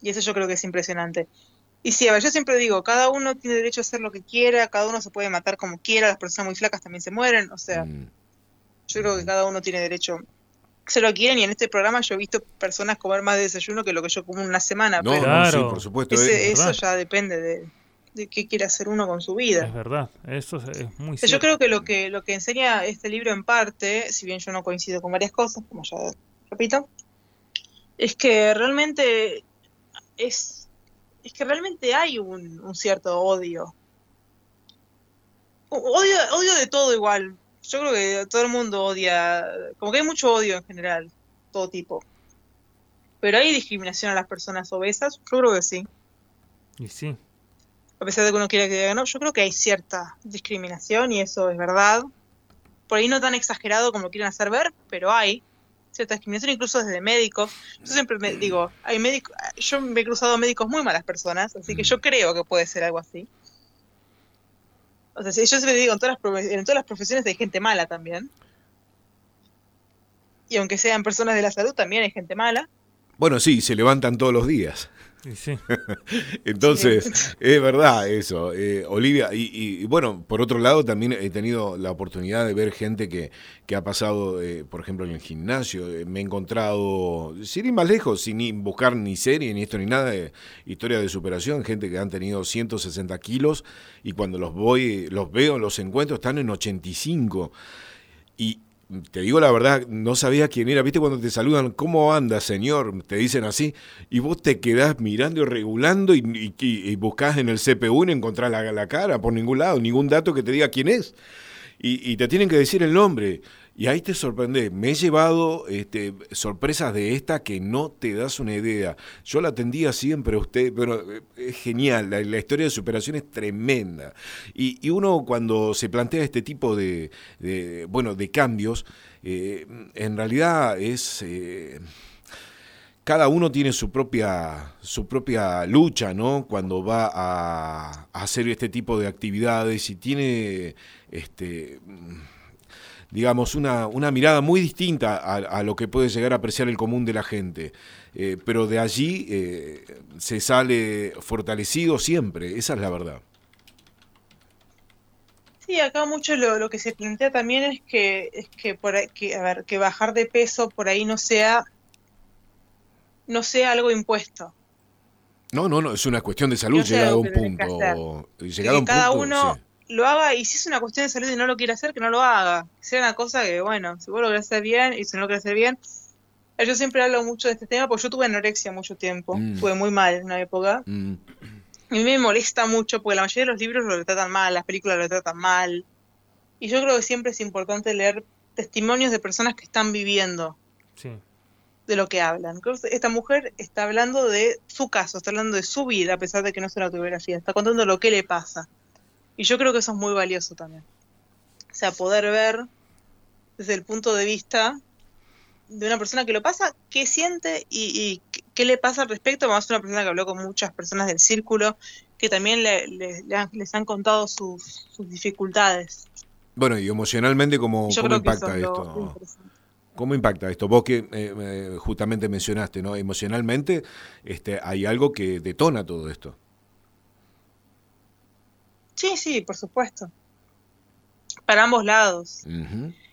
Y eso yo creo que es impresionante. Y sí, a ver, yo siempre digo, cada uno tiene derecho a hacer lo que quiera, cada uno se puede matar como quiera, las personas muy flacas también se mueren, o sea, mm. yo creo que cada uno tiene derecho se lo quieren y en este programa yo he visto personas comer más de desayuno que lo que yo como una semana. No, claro. por supuesto. eso ya depende de, qué quiere hacer uno con su vida. Es verdad, eso es, muy cierto. Yo creo que lo que lo que enseña este libro en parte, si bien yo no coincido con varias cosas, como ya repito, es que realmente es, es que realmente hay un, un cierto odio. Odio, odio de todo igual, yo creo que todo el mundo odia, como que hay mucho odio en general, todo tipo. Pero hay discriminación a las personas obesas, yo creo que sí. Y sí. A pesar de que uno quiera que diga no, yo creo que hay cierta discriminación y eso es verdad. Por ahí no tan exagerado como quieren hacer ver, pero hay cierta discriminación incluso desde médicos. Yo siempre me digo, hay médicos, yo me he cruzado médicos muy malas personas, así que yo creo que puede ser algo así. O sea, yo siempre digo, en todas, las en todas las profesiones hay gente mala también. Y aunque sean personas de la salud, también hay gente mala. Bueno, sí, se levantan todos los días. Sí. Entonces, es verdad eso, eh, Olivia. Y, bueno, por otro lado, también he tenido la oportunidad de ver gente que, que ha pasado, eh, por ejemplo, en el gimnasio. Eh, me he encontrado, sin ir más lejos, sin buscar ni serie, ni esto, ni nada, de historia de superación, gente que han tenido 160 kilos y cuando los voy, los veo, los encuentro, están en 85. Y, te digo la verdad, no sabía quién era. ¿Viste cuando te saludan, cómo anda, señor? Te dicen así. Y vos te quedás mirando y regulando y, y, buscás en el CPU y no encontrás la, la, cara por ningún lado, ningún dato que te diga quién es. Y, te tienen que decir el nombre. Y ahí te sorprende. Me he llevado este, sorpresas de esta que no te das una idea. Yo la atendía siempre a usted, pero eh, es genial. La, historia de superación es tremenda. Y, uno cuando se plantea este tipo de, bueno, de cambios, eh, en realidad es... Eh, cada uno tiene su propia, su propia lucha, ¿no? Cuando va a, hacer este tipo de actividades y tiene este digamos, una, una mirada muy distinta a, lo que puede llegar a apreciar el común de la gente. Eh, pero de allí eh, se sale fortalecido siempre, esa es la verdad. Sí, acá mucho lo, que se plantea también es que, es que, por que bajar de peso por ahí no sea, no sea algo impuesto. No, no, no, es una cuestión de salud llegado a un punto. Llegado a un cada punto, uno lo haga y si es una cuestión de salud y no lo quiere hacer, que no lo haga. sea una cosa que, bueno, si vos lo querés hacer bien y si no lo querés hacer bien. Yo siempre hablo mucho de este tema porque yo tuve anorexia mucho tiempo, mm. tuve muy mal en una época. Mm. A mí me molesta mucho porque la mayoría de los libros lo tratan mal, las películas lo tratan mal. Y yo creo que siempre es importante leer testimonios de personas que están viviendo de lo que hablan. Esta mujer está hablando de su caso, está hablando de su vida, a pesar de que no es una autobiografía, está contando lo que le pasa. Y yo creo que eso es muy valioso también. O sea, poder ver desde el punto de vista de una persona que lo pasa, qué siente y, qué le pasa al respecto. Vamos a una persona que habló con muchas personas del círculo que también les han contado sus, dificultades. Bueno, y emocionalmente, ¿cómo, cómo impacta esto? ¿Cómo impacta esto? Vos que eh, justamente mencionaste, ¿no? Emocionalmente este, hay algo que detona todo esto. Sí, sí, por supuesto. Para ambos lados.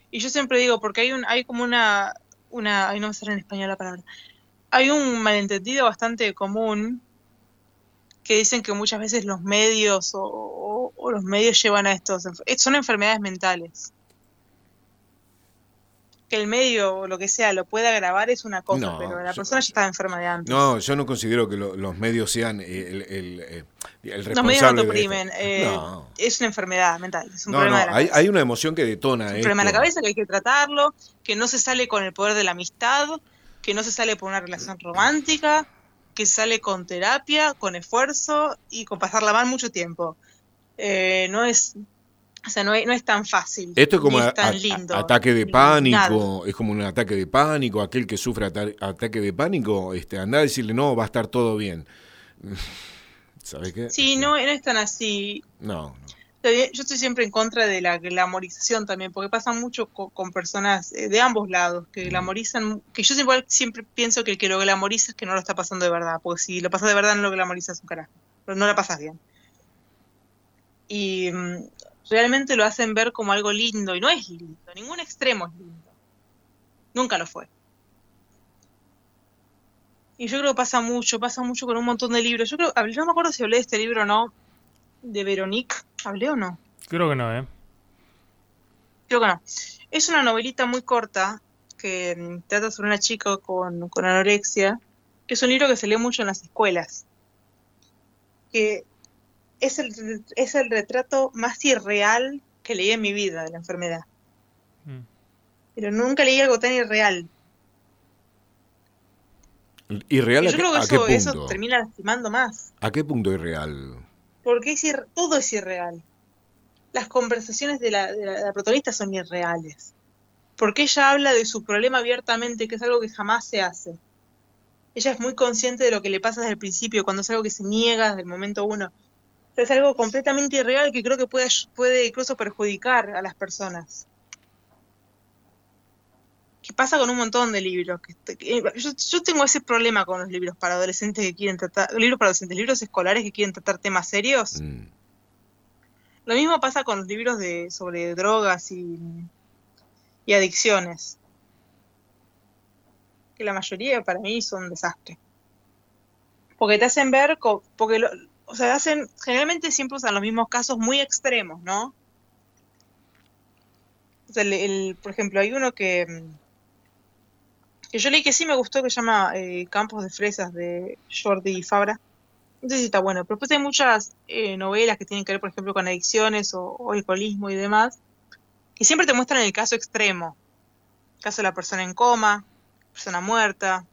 Y yo siempre digo, porque hay un, hay como una, una, ay, no me sale en español la palabra. Hay un malentendido bastante común que dicen que muchas veces los medios o, o los medios llevan a estos, son enfermedades mentales que el medio o lo que sea lo pueda grabar es una cosa, pero la persona ya estaba enferma de antes. No, yo no considero que los medios sean el, el, eh, responsable. Los medios no te oprimen. Eh, es una enfermedad mental. Es un problema de la hay, hay, una emoción que detona. Es un problema de la cabeza que hay que tratarlo, que no se sale con el poder de la amistad, que no se sale por una relación romántica. que sale con terapia, con esfuerzo y con pasarla mal mucho tiempo. Eh, no es o sea, no es, tan fácil. Esto es como ataque de pánico, es como un ataque de pánico, aquel que sufre ataque de pánico, este, anda a decirle, no, va a estar todo bien. ¿Sabes qué? Sí, no, no es tan así. No, Yo estoy siempre en contra de la glamorización también, porque pasa mucho con, personas eh, de ambos lados, que glamorizan, que yo siempre, siempre pienso que el que lo glamoriza es que no lo está pasando de verdad, porque si lo pasas de verdad no lo glamorizas un carajo, pero no la pasas bien. Y mm, realmente lo hacen ver como algo lindo y no es lindo, ningún extremo es lindo. Nunca lo fue. Y yo creo que pasa mucho, pasa mucho con un montón de libros. Yo creo, no me acuerdo si hablé de este libro o no, de Veronique. ¿Hablé o no? Creo que no, ¿eh? Creo que no. Es una novelita muy corta que mm, trata sobre una chica con, con anorexia, que es un libro que se lee mucho en las escuelas. Que es el, es el retrato más irreal que leí en mi vida de la enfermedad. Mm. Pero nunca leí algo tan irreal. ¿Irreal yo creo que eso, eso, termina lastimando más. ¿A qué punto irreal? Porque es todo es irreal. Las conversaciones de la, de la protagonista son irreales. Porque ella habla de su problema abiertamente, que es algo que jamás se hace. Ella es muy consciente de lo que le pasa desde el principio, cuando es algo que se niega desde el momento uno es algo completamente irreal que creo que puede, puede incluso perjudicar a las personas. ¿Qué pasa con un montón de libros? Que, yo, tengo ese problema con los libros para adolescentes que quieren tratar, libros para adolescentes, libros escolares que quieren tratar temas serios. Mm. Lo mismo pasa con los libros de, sobre drogas y, y adicciones. Que la mayoría para mí son un desastre. Porque te hacen ver, porque lo, o sea, hacen, generalmente siempre usan los mismos casos muy extremos, ¿no? O sea, el, por ejemplo, hay uno que, que yo leí que sí me gustó, que se llama eh, Campos de Fresas de Jordi Fabra. No sé si está bueno, pero después hay muchas eh, novelas que tienen que ver, por ejemplo, con adicciones o, alcoholismo y demás, que siempre te muestran el caso extremo. El caso de la persona en coma, persona muerta,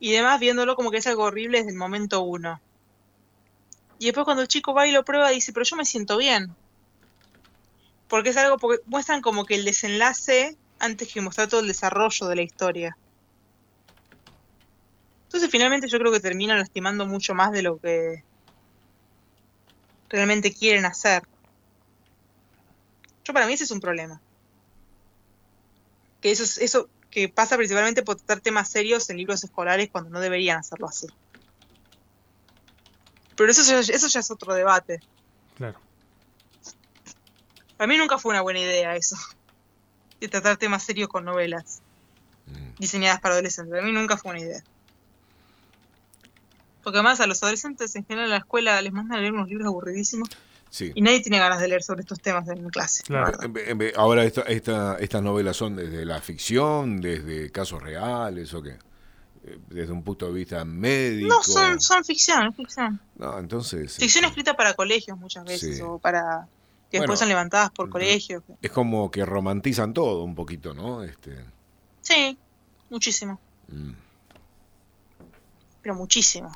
y demás viéndolo como que es algo horrible desde el momento uno. Y después cuando el chico va y lo prueba, dice, pero yo me siento bien. Porque es algo, porque muestran como que el desenlace antes que mostrar todo el desarrollo de la historia. Entonces finalmente yo creo que terminan lastimando mucho más de lo que realmente quieren hacer. Yo para mí ese es un problema. Que eso, eso que pasa principalmente por tratar temas serios en libros escolares cuando no deberían hacerlo así. Pero eso, eso ya es otro debate. Claro. Para mí nunca fue una buena idea eso. De tratar temas serios con novelas mm. diseñadas para adolescentes. Para mí nunca fue una idea. Porque además a los adolescentes en general en la escuela les mandan a leer unos libros aburridísimos. Sí. Y nadie tiene ganas de leer sobre estos temas en clase. Claro. Ahora esta, estas novelas son desde la ficción, desde casos reales o qué? Desde un punto de vista médico. No, son, son ficción, ficción. No, entonces... Ficción escrita para colegios muchas veces, o para... que después son levantadas por colegios. Es como que romantizan todo un poquito, ¿no? Este... Sí, muchísimo. Mm. Pero muchísimo.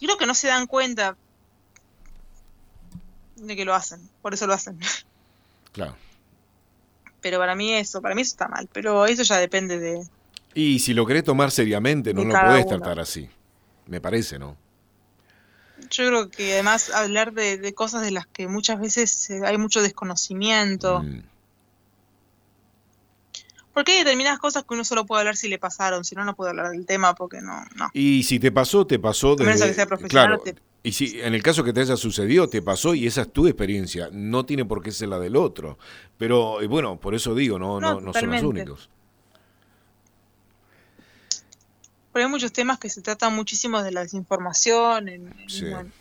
Creo que no se dan cuenta de que lo hacen, por eso lo hacen. Claro. Pero para mí eso, para mí eso está mal, pero eso ya depende de, y si lo querés tomar seriamente, no lo podés tratar así. Me parece, ¿no? Yo creo que además hablar de, cosas de las que muchas veces eh, hay mucho desconocimiento. Mm. Porque hay determinadas cosas que uno solo puede hablar si le pasaron, si no, no puede hablar del tema porque no. no. Y si te pasó, te pasó desde... claro, Y si en el caso que te haya sucedido, te pasó y esa es tu experiencia. No tiene por qué ser la del otro. Pero eh, bueno, por eso digo, no, no, no son los únicos. Hay muchos temas que se tratan muchísimo de la desinformación en,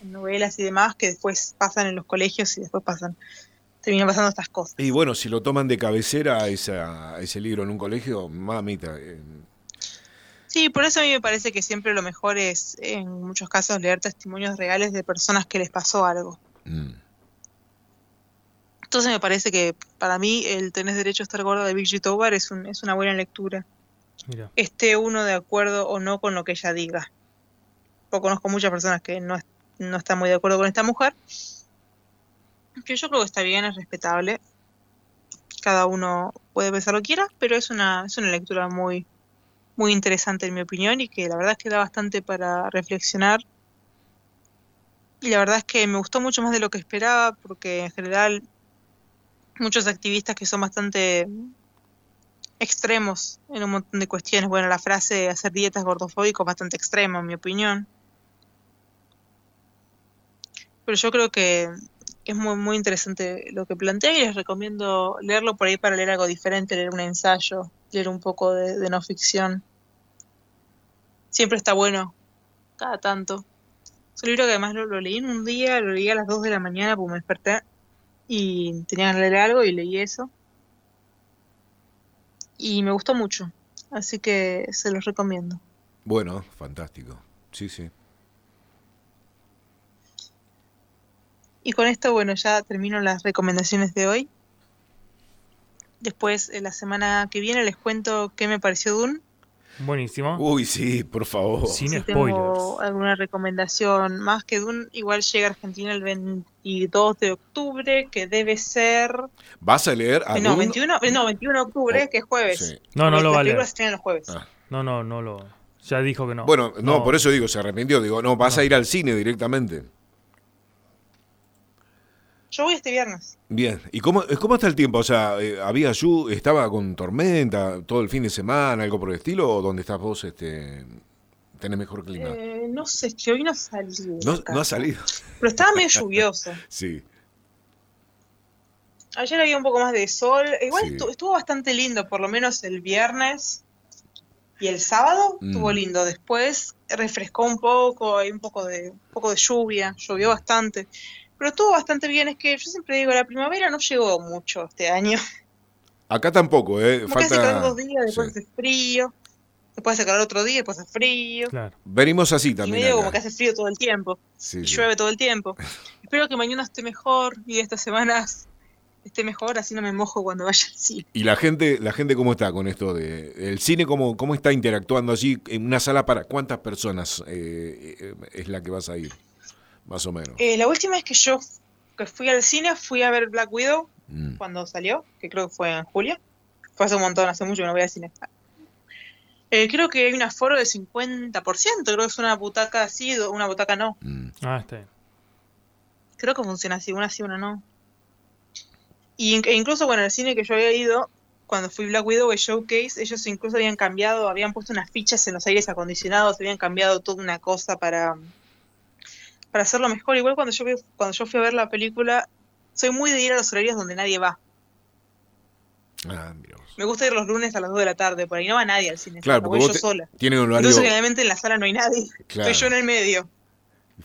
novelas y demás que después pasan en los colegios y después pasan terminan pasando estas cosas. Y bueno, si lo toman de cabecera esa, ese libro en un colegio, mamita. Eh. Sí, por eso a mí me parece que siempre lo mejor es, en muchos casos, leer testimonios reales de personas que les pasó algo. Mm. Entonces me parece que para mí el Tenés Derecho a Estar Gordo de Big Tobar es, un, es una buena lectura esté uno de acuerdo o no con lo que ella diga. conozco muchas personas que no, no están muy de acuerdo con esta mujer. Que yo creo que está bien, es respetable. Cada uno puede pensar lo quiera, pero es una, es una lectura muy, muy interesante en mi opinión y que la verdad es que da bastante para reflexionar. Y la verdad es que me gustó mucho más de lo que esperaba porque en general muchos activistas que son bastante extremos en un montón de cuestiones. Bueno, la frase hacer dietas gordofóbicas es bastante extrema, en mi opinión. Pero yo creo que es muy, muy interesante lo que plantea y les recomiendo leerlo por ahí para leer algo diferente, leer un ensayo, leer un poco de, no ficción. Siempre está bueno, cada tanto. Es un libro que además lo, lo, leí en un día, lo leí a las 2 de la mañana porque me desperté y tenía que leer algo y leí eso y me gustó mucho. Así que se los recomiendo. Bueno, fantástico. Sí, sí. Y con esto, bueno, ya termino las recomendaciones de hoy. Después, la semana que viene, les cuento qué me pareció Dune. Buenísimo. Uy, sí, por favor. Sin si spoilers. Tengo alguna recomendación más que Dune, igual llega a Argentina el 22 de octubre, que debe ser. ¿Vas a leer a no, 21, no, 21 de octubre, oh, que es jueves. No, no lo va a leer. los jueves. Ah. No, no, no lo. Ya dijo que no. Bueno, no, por eso digo, se arrepintió. Digo, no, vas a ir al cine directamente. Yo voy este viernes. Bien, ¿y cómo, cómo está el tiempo? O sea, eh, ¿había lluvia, estaba con tormenta todo el fin de semana, algo por el estilo? ¿O donde estás vos este, tenés mejor clima? Eh, no sé, que hoy no ha salido. No, ha salido. Pero estaba medio lluvioso. sí. Ayer había un poco más de sol. Igual estuvo, bastante lindo, por lo menos el viernes y el sábado estuvo mm. lindo. Después refrescó un poco, hay un poco de, un poco de lluvia, llovió bastante. Pero estuvo bastante bien, es que yo siempre digo, la primavera no llegó mucho este año. Acá tampoco, ¿eh? Como Falta... hace dos días, después hace frío, después hace calor otro día, después hace frío. Claro. Venimos así también. Y medio como que hace frío todo el tiempo. y llueve todo el tiempo. Espero que mañana esté mejor y estas semanas esté mejor, así no me mojo cuando vaya al cine. ¿Y la gente, la gente cómo está con esto de el cine? ¿Cómo, cómo está interactuando allí en una sala para cuántas personas eh, eh, es la que vas a ir? Más o menos. Eh, la última vez que yo que fui al cine fui a ver Black Widow mm. cuando salió, que creo que fue en julio. Fue hace un montón, hace mucho que no voy al cine. Eh, creo que hay un aforo del 50%, creo que es una butaca así, una butaca no. Mm. Ah, está bien. Creo que funciona así, una sí, una no. Y e incluso, bueno, el cine que yo había ido, cuando fui Black Widow el Showcase, ellos incluso habían cambiado, habían puesto unas fichas en los aires acondicionados, habían cambiado toda una cosa para, para hacerlo mejor. Igual cuando yo, cuando yo fui a ver la película, soy muy de ir a los horarios donde nadie va. Ah, me gusta ir los lunes a las 2 de la tarde, por ahí no va nadie al cine. Claro, porque voy yo sola. Tiene un horario... Entonces, generalmente en la sala no hay nadie. Estoy yo en el medio.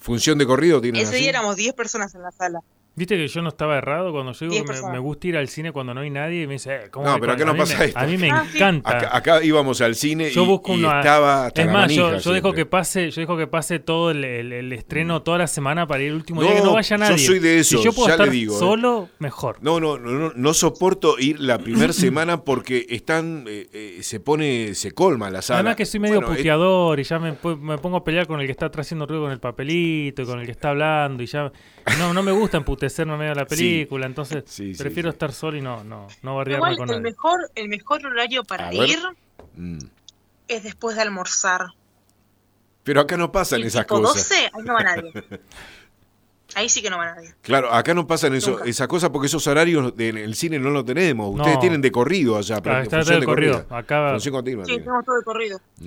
¿Función de corrido tiene Ese día éramos 10 personas en la sala. Viste que yo no estaba errado cuando yo digo que me, gusta ir al cine cuando no hay nadie y me dice, eh, ¿cómo No, pero acá no pasa esto. A mí me ah, encanta. Acá, íbamos al cine y, estaba Es más, yo, dejo que pase, yo dejo que pase todo el, estreno toda la semana para ir el último día que no vaya nadie. Yo soy de eso, si yo puedo ya estar le digo, ¿eh? solo, mejor. No, no, no, no, soporto ir la primera semana porque están eh, se pone se colma la sala. Además que soy medio puteador y ya me, me, pongo a pelear con el que está haciendo ruido con el papelito y con el que está hablando y ya no no me gusta emputecerme medio de la película película, entonces prefiero estar solo y no, no, no bardearme con el Mejor, el mejor horario para ir mm. es después de almorzar. Pero acá no pasan esas cosas. 12, ahí no va nadie. Ahí sí que no va nadie. Claro, acá no pasan eso, esas cosas porque esos horarios en el cine no lo tenemos. Ustedes tienen de corrido allá. Claro, está de, corrido. Acá... Función continua. Sí, tenemos todo de corrido. Mm.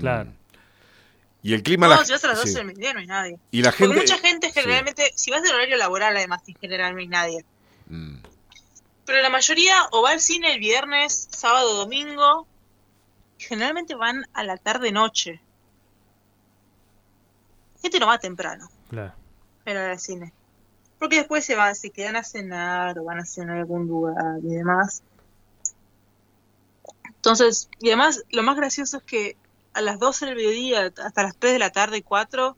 Y el clima... No, si vas a las 12 del mediodía no hay nadie. Y la gente... Porque mucha gente generalmente, si vas de horario laboral además, en general no hay nadie. Mm. Pero la mayoría o va al cine el viernes, sábado, domingo. Generalmente van a la tarde-noche. Gente no va temprano. Claro. Pero al cine. Porque después se van, se quedan a cenar o van a cenar en algún lugar y demás. Entonces, y además, lo más gracioso es que a las 12 del mediodía hasta las 3 de la tarde, 4,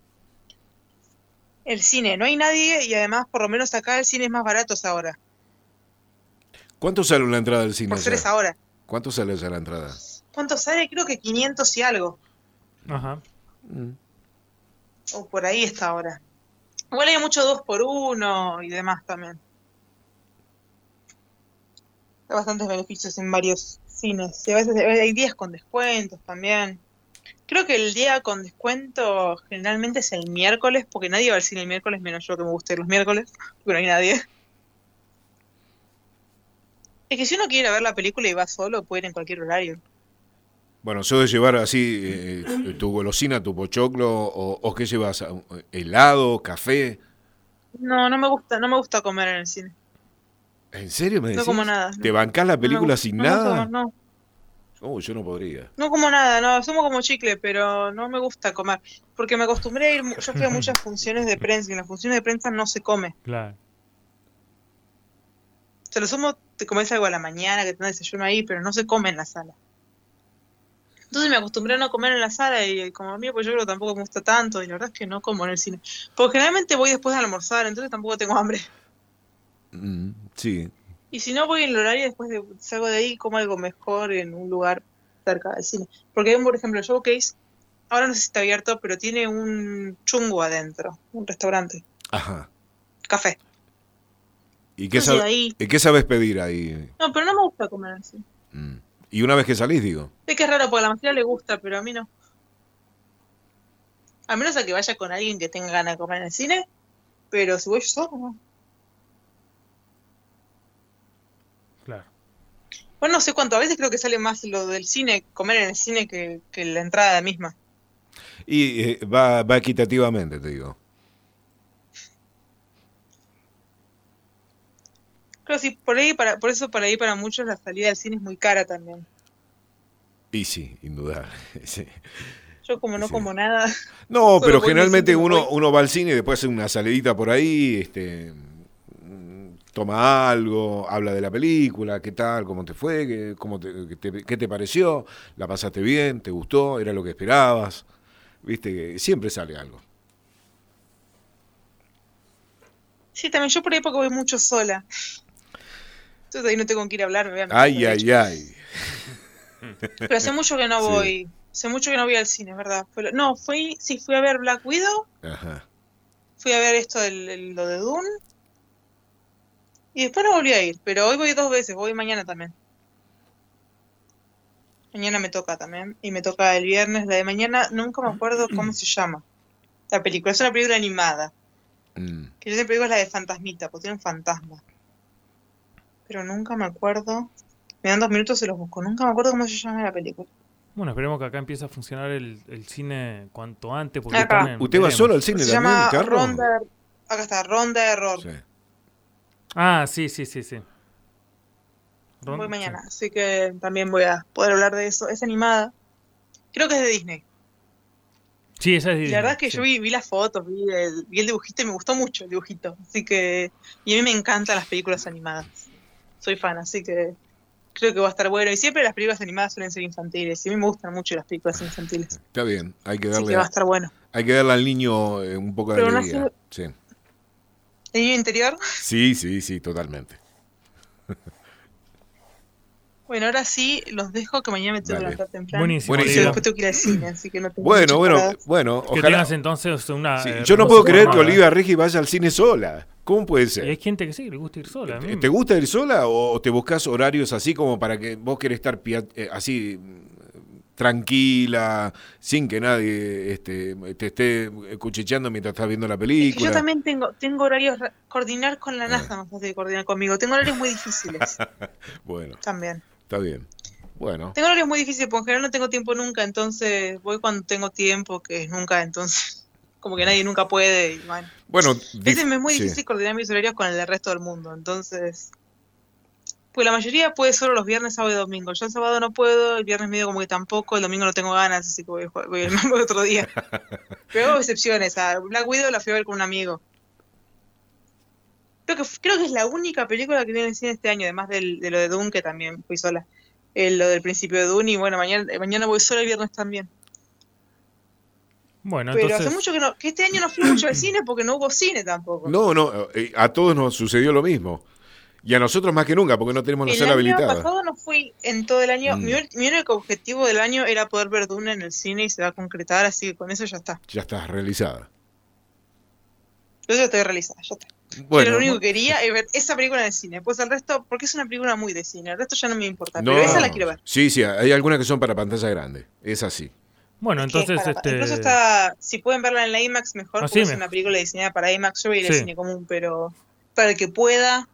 el cine, no hay nadie y además, por lo menos acá el cine es más barato ahora. ¿Cuánto sale una entrada del cine? Por ser ahora. ¿Cuánto sale esa la entrada? ¿Cuánto sale? Creo que 500 y algo. Ajá. Mm. O por ahí está ahora. Igual hay mucho dos por uno y demás también. Hay bastantes beneficios en varios cines. Y a veces hay días con descuentos también. Creo que el día con descuento generalmente es el miércoles, porque nadie va al cine el miércoles, menos yo que me gusta ir los miércoles, porque no hay nadie. Es que si uno quiere ver la película y va solo, puede ir en cualquier horario. Bueno, de llevar así eh, tu golosina, tu pochoclo, o, o, qué llevas, helado, café. No, no me gusta, no me gusta comer en el cine. ¿En serio me decís? No como nada. ¿Te bancás la película sin nada? No, no. Oh, yo no podría. No como nada, no, somos como chicle, pero no me gusta comer. Porque me acostumbré a ir, yo fui a muchas funciones de prensa y en las funciones de prensa no se come. Claro. Se lo sumo, te comes algo a la mañana, que tenés desayuno ahí, pero no se come en la sala. Entonces me acostumbré a no comer en la sala y como a mí pues yo creo que tampoco me gusta tanto y la verdad es que no como en el cine. Porque generalmente voy después de almorzar, entonces tampoco tengo hambre. Mm, sí. Y si no voy en el horario, después de, salgo de ahí como algo mejor en un lugar cerca del cine. Porque por ejemplo, Showcase, ahora no sé si está abierto, pero tiene un chungo adentro, un restaurante. Ajá. Café. ¿Y qué, ¿Y qué sabes pedir ahí? No, pero no me gusta comer así. Mm. ¿Y una vez que salís, digo? Es que es raro, porque a la mayoría le gusta, pero a mí no. A menos a que vaya con alguien que tenga ganas de comer en el cine, pero si voy yo solo, no. Bueno, no sé cuánto, a veces creo que sale más lo del cine, comer en el cine, que, la entrada misma. Y eh, va, va equitativamente, te digo. Creo sí, por ahí para, por eso por ahí para muchos la salida del cine es muy cara también. Y sí, indudable. Yo como no como nada. No, pero generalmente uno, uno va al cine y después hace una salidita por ahí, este toma algo, habla de la película, qué tal, cómo te fue, qué, cómo te, qué, te, pareció, la pasaste bien, te gustó, era lo que esperabas, viste que siempre sale algo. Sí, también yo por ahí porque voy mucho sola. Entonces ahí no tengo con quién hablar, me Ay, ay, ay. Pero hace mucho que no voy, hace mucho que no voy al cine, ¿verdad? no, fui, sí, fui a ver Black Widow. Ajá. Fui a ver esto, el, lo de Dune. Y después no volví a ir, pero hoy voy dos veces, voy mañana también. Mañana me toca también. Y me toca el viernes, la de mañana, nunca me acuerdo cómo se llama. La película, es una película animada. Mm. Que yo siempre digo es la de Fantasmita, porque tiene un fantasma. Pero nunca me acuerdo. Me dan dos minutos y los busco. Nunca me acuerdo cómo se llama la película. Bueno, esperemos que acá empiece a funcionar el, cine cuanto antes. Porque ¿Usted va solo al cine se llama Ronda, Acá está, Ronda de Error. Sí. Ah, sí, sí, sí, sí. voy mañana, así que también voy a poder hablar de eso. Es animada. Creo que es de Disney. Sí, esa es de Disney. La verdad es que yo vi, las fotos, vi el, vi el dibujito y me gustó mucho el dibujito. Así que. Y a mí me encantan las películas animadas. Soy fan, así que creo que va a estar bueno. Y siempre las películas animadas suelen ser infantiles. Y a mí me gustan mucho las películas infantiles. Está bien, hay que darle. Así que va a estar bueno. Hay que darle al niño eh, un poco de alegría. Sí. ¿El niño interior? Sí, sí, sí, totalmente. Bueno, ahora sí, los dejo que mañana me tengo que levantar temprano. Buenísimo. Buenísimo. Después tengo que ir al cine, así que no tengo Bueno, bueno, bueno. Que ojalá. tengas entonces una. Sí, yo no puedo creer que Olivia Regi vaya al cine sola. ¿Cómo puede ser? hay gente que sí, le gusta ir sola. ¿Te, gusta ir sola o te buscas horarios así como para que vos querés estar eh, así tranquila, sin que nadie este, te esté cuchicheando mientras estás viendo la película. yo también tengo, tengo horarios, coordinar con la ah. NASA no sé coordinar conmigo, tengo horarios muy difíciles. bueno. También. Está bien. Bueno. Tengo horarios muy difíciles, porque en general no tengo tiempo nunca, entonces voy cuando tengo tiempo, que es nunca, entonces como que nadie nunca puede. Y bueno, bueno me es muy difícil coordinar mis horarios con el del resto del mundo, entonces pues la mayoría puede solo los viernes, sábado y domingo. Yo el sábado no puedo, el viernes medio como que tampoco, el domingo no tengo ganas, así que voy, voy el otro día. Pero hago excepciones. A Black Widow la fui a ver con un amigo. Creo que, creo que es la única película que viene en cine este año, además del, de lo de Dune, que también fui sola. lo del principio de Dune, y bueno, mañana, mañana voy sola el viernes también. Bueno, Pero hace mucho que no, que este año no fui mucho al cine porque no hubo cine tampoco. No, no, eh, a todos nos sucedió lo mismo. Y a nosotros más que nunca, porque no tenemos la sala habilitada. El año pasado no fui en todo el año. Mm. Mi, único objetivo del año era poder ver Dune en el cine y se va a concretar, así que con eso ya está. Ya está realizada. Yo ya estoy realizada, ya está. Bueno, lo único que quería es ver esa película en el cine. Pues el resto, porque es una película muy de cine, el resto ya no me importa. pero esa la quiero ver. Sí, sí, hay algunas que son para pantalla grande. Es así. Bueno, entonces. este... Incluso está. Si pueden verla en la IMAX, mejor, ah, porque es una película diseñada para IMAX. Yo voy a ir al cine común, pero para el que pueda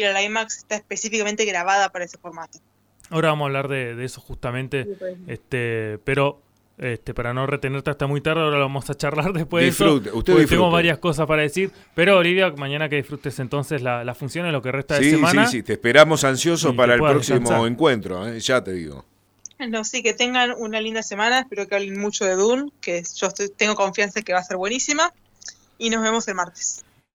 a la IMAX, está específicamente grabada para ese formato. Ahora vamos a hablar de, eso justamente. este Pero este, para no retenerte hasta muy tarde, ahora lo vamos a charlar después de eso. Usted Tengo varias cosas para decir. Pero Olivia, mañana que disfrutes entonces la, la función lo que resta de semana. Sí, sí, te esperamos ansioso para el próximo encuentro, ¿eh? ya te digo. No, sí, que tengan una linda semana. Espero que hablen mucho de Dune, que yo tengo confianza en que va a ser buenísima. Y nos vemos el martes.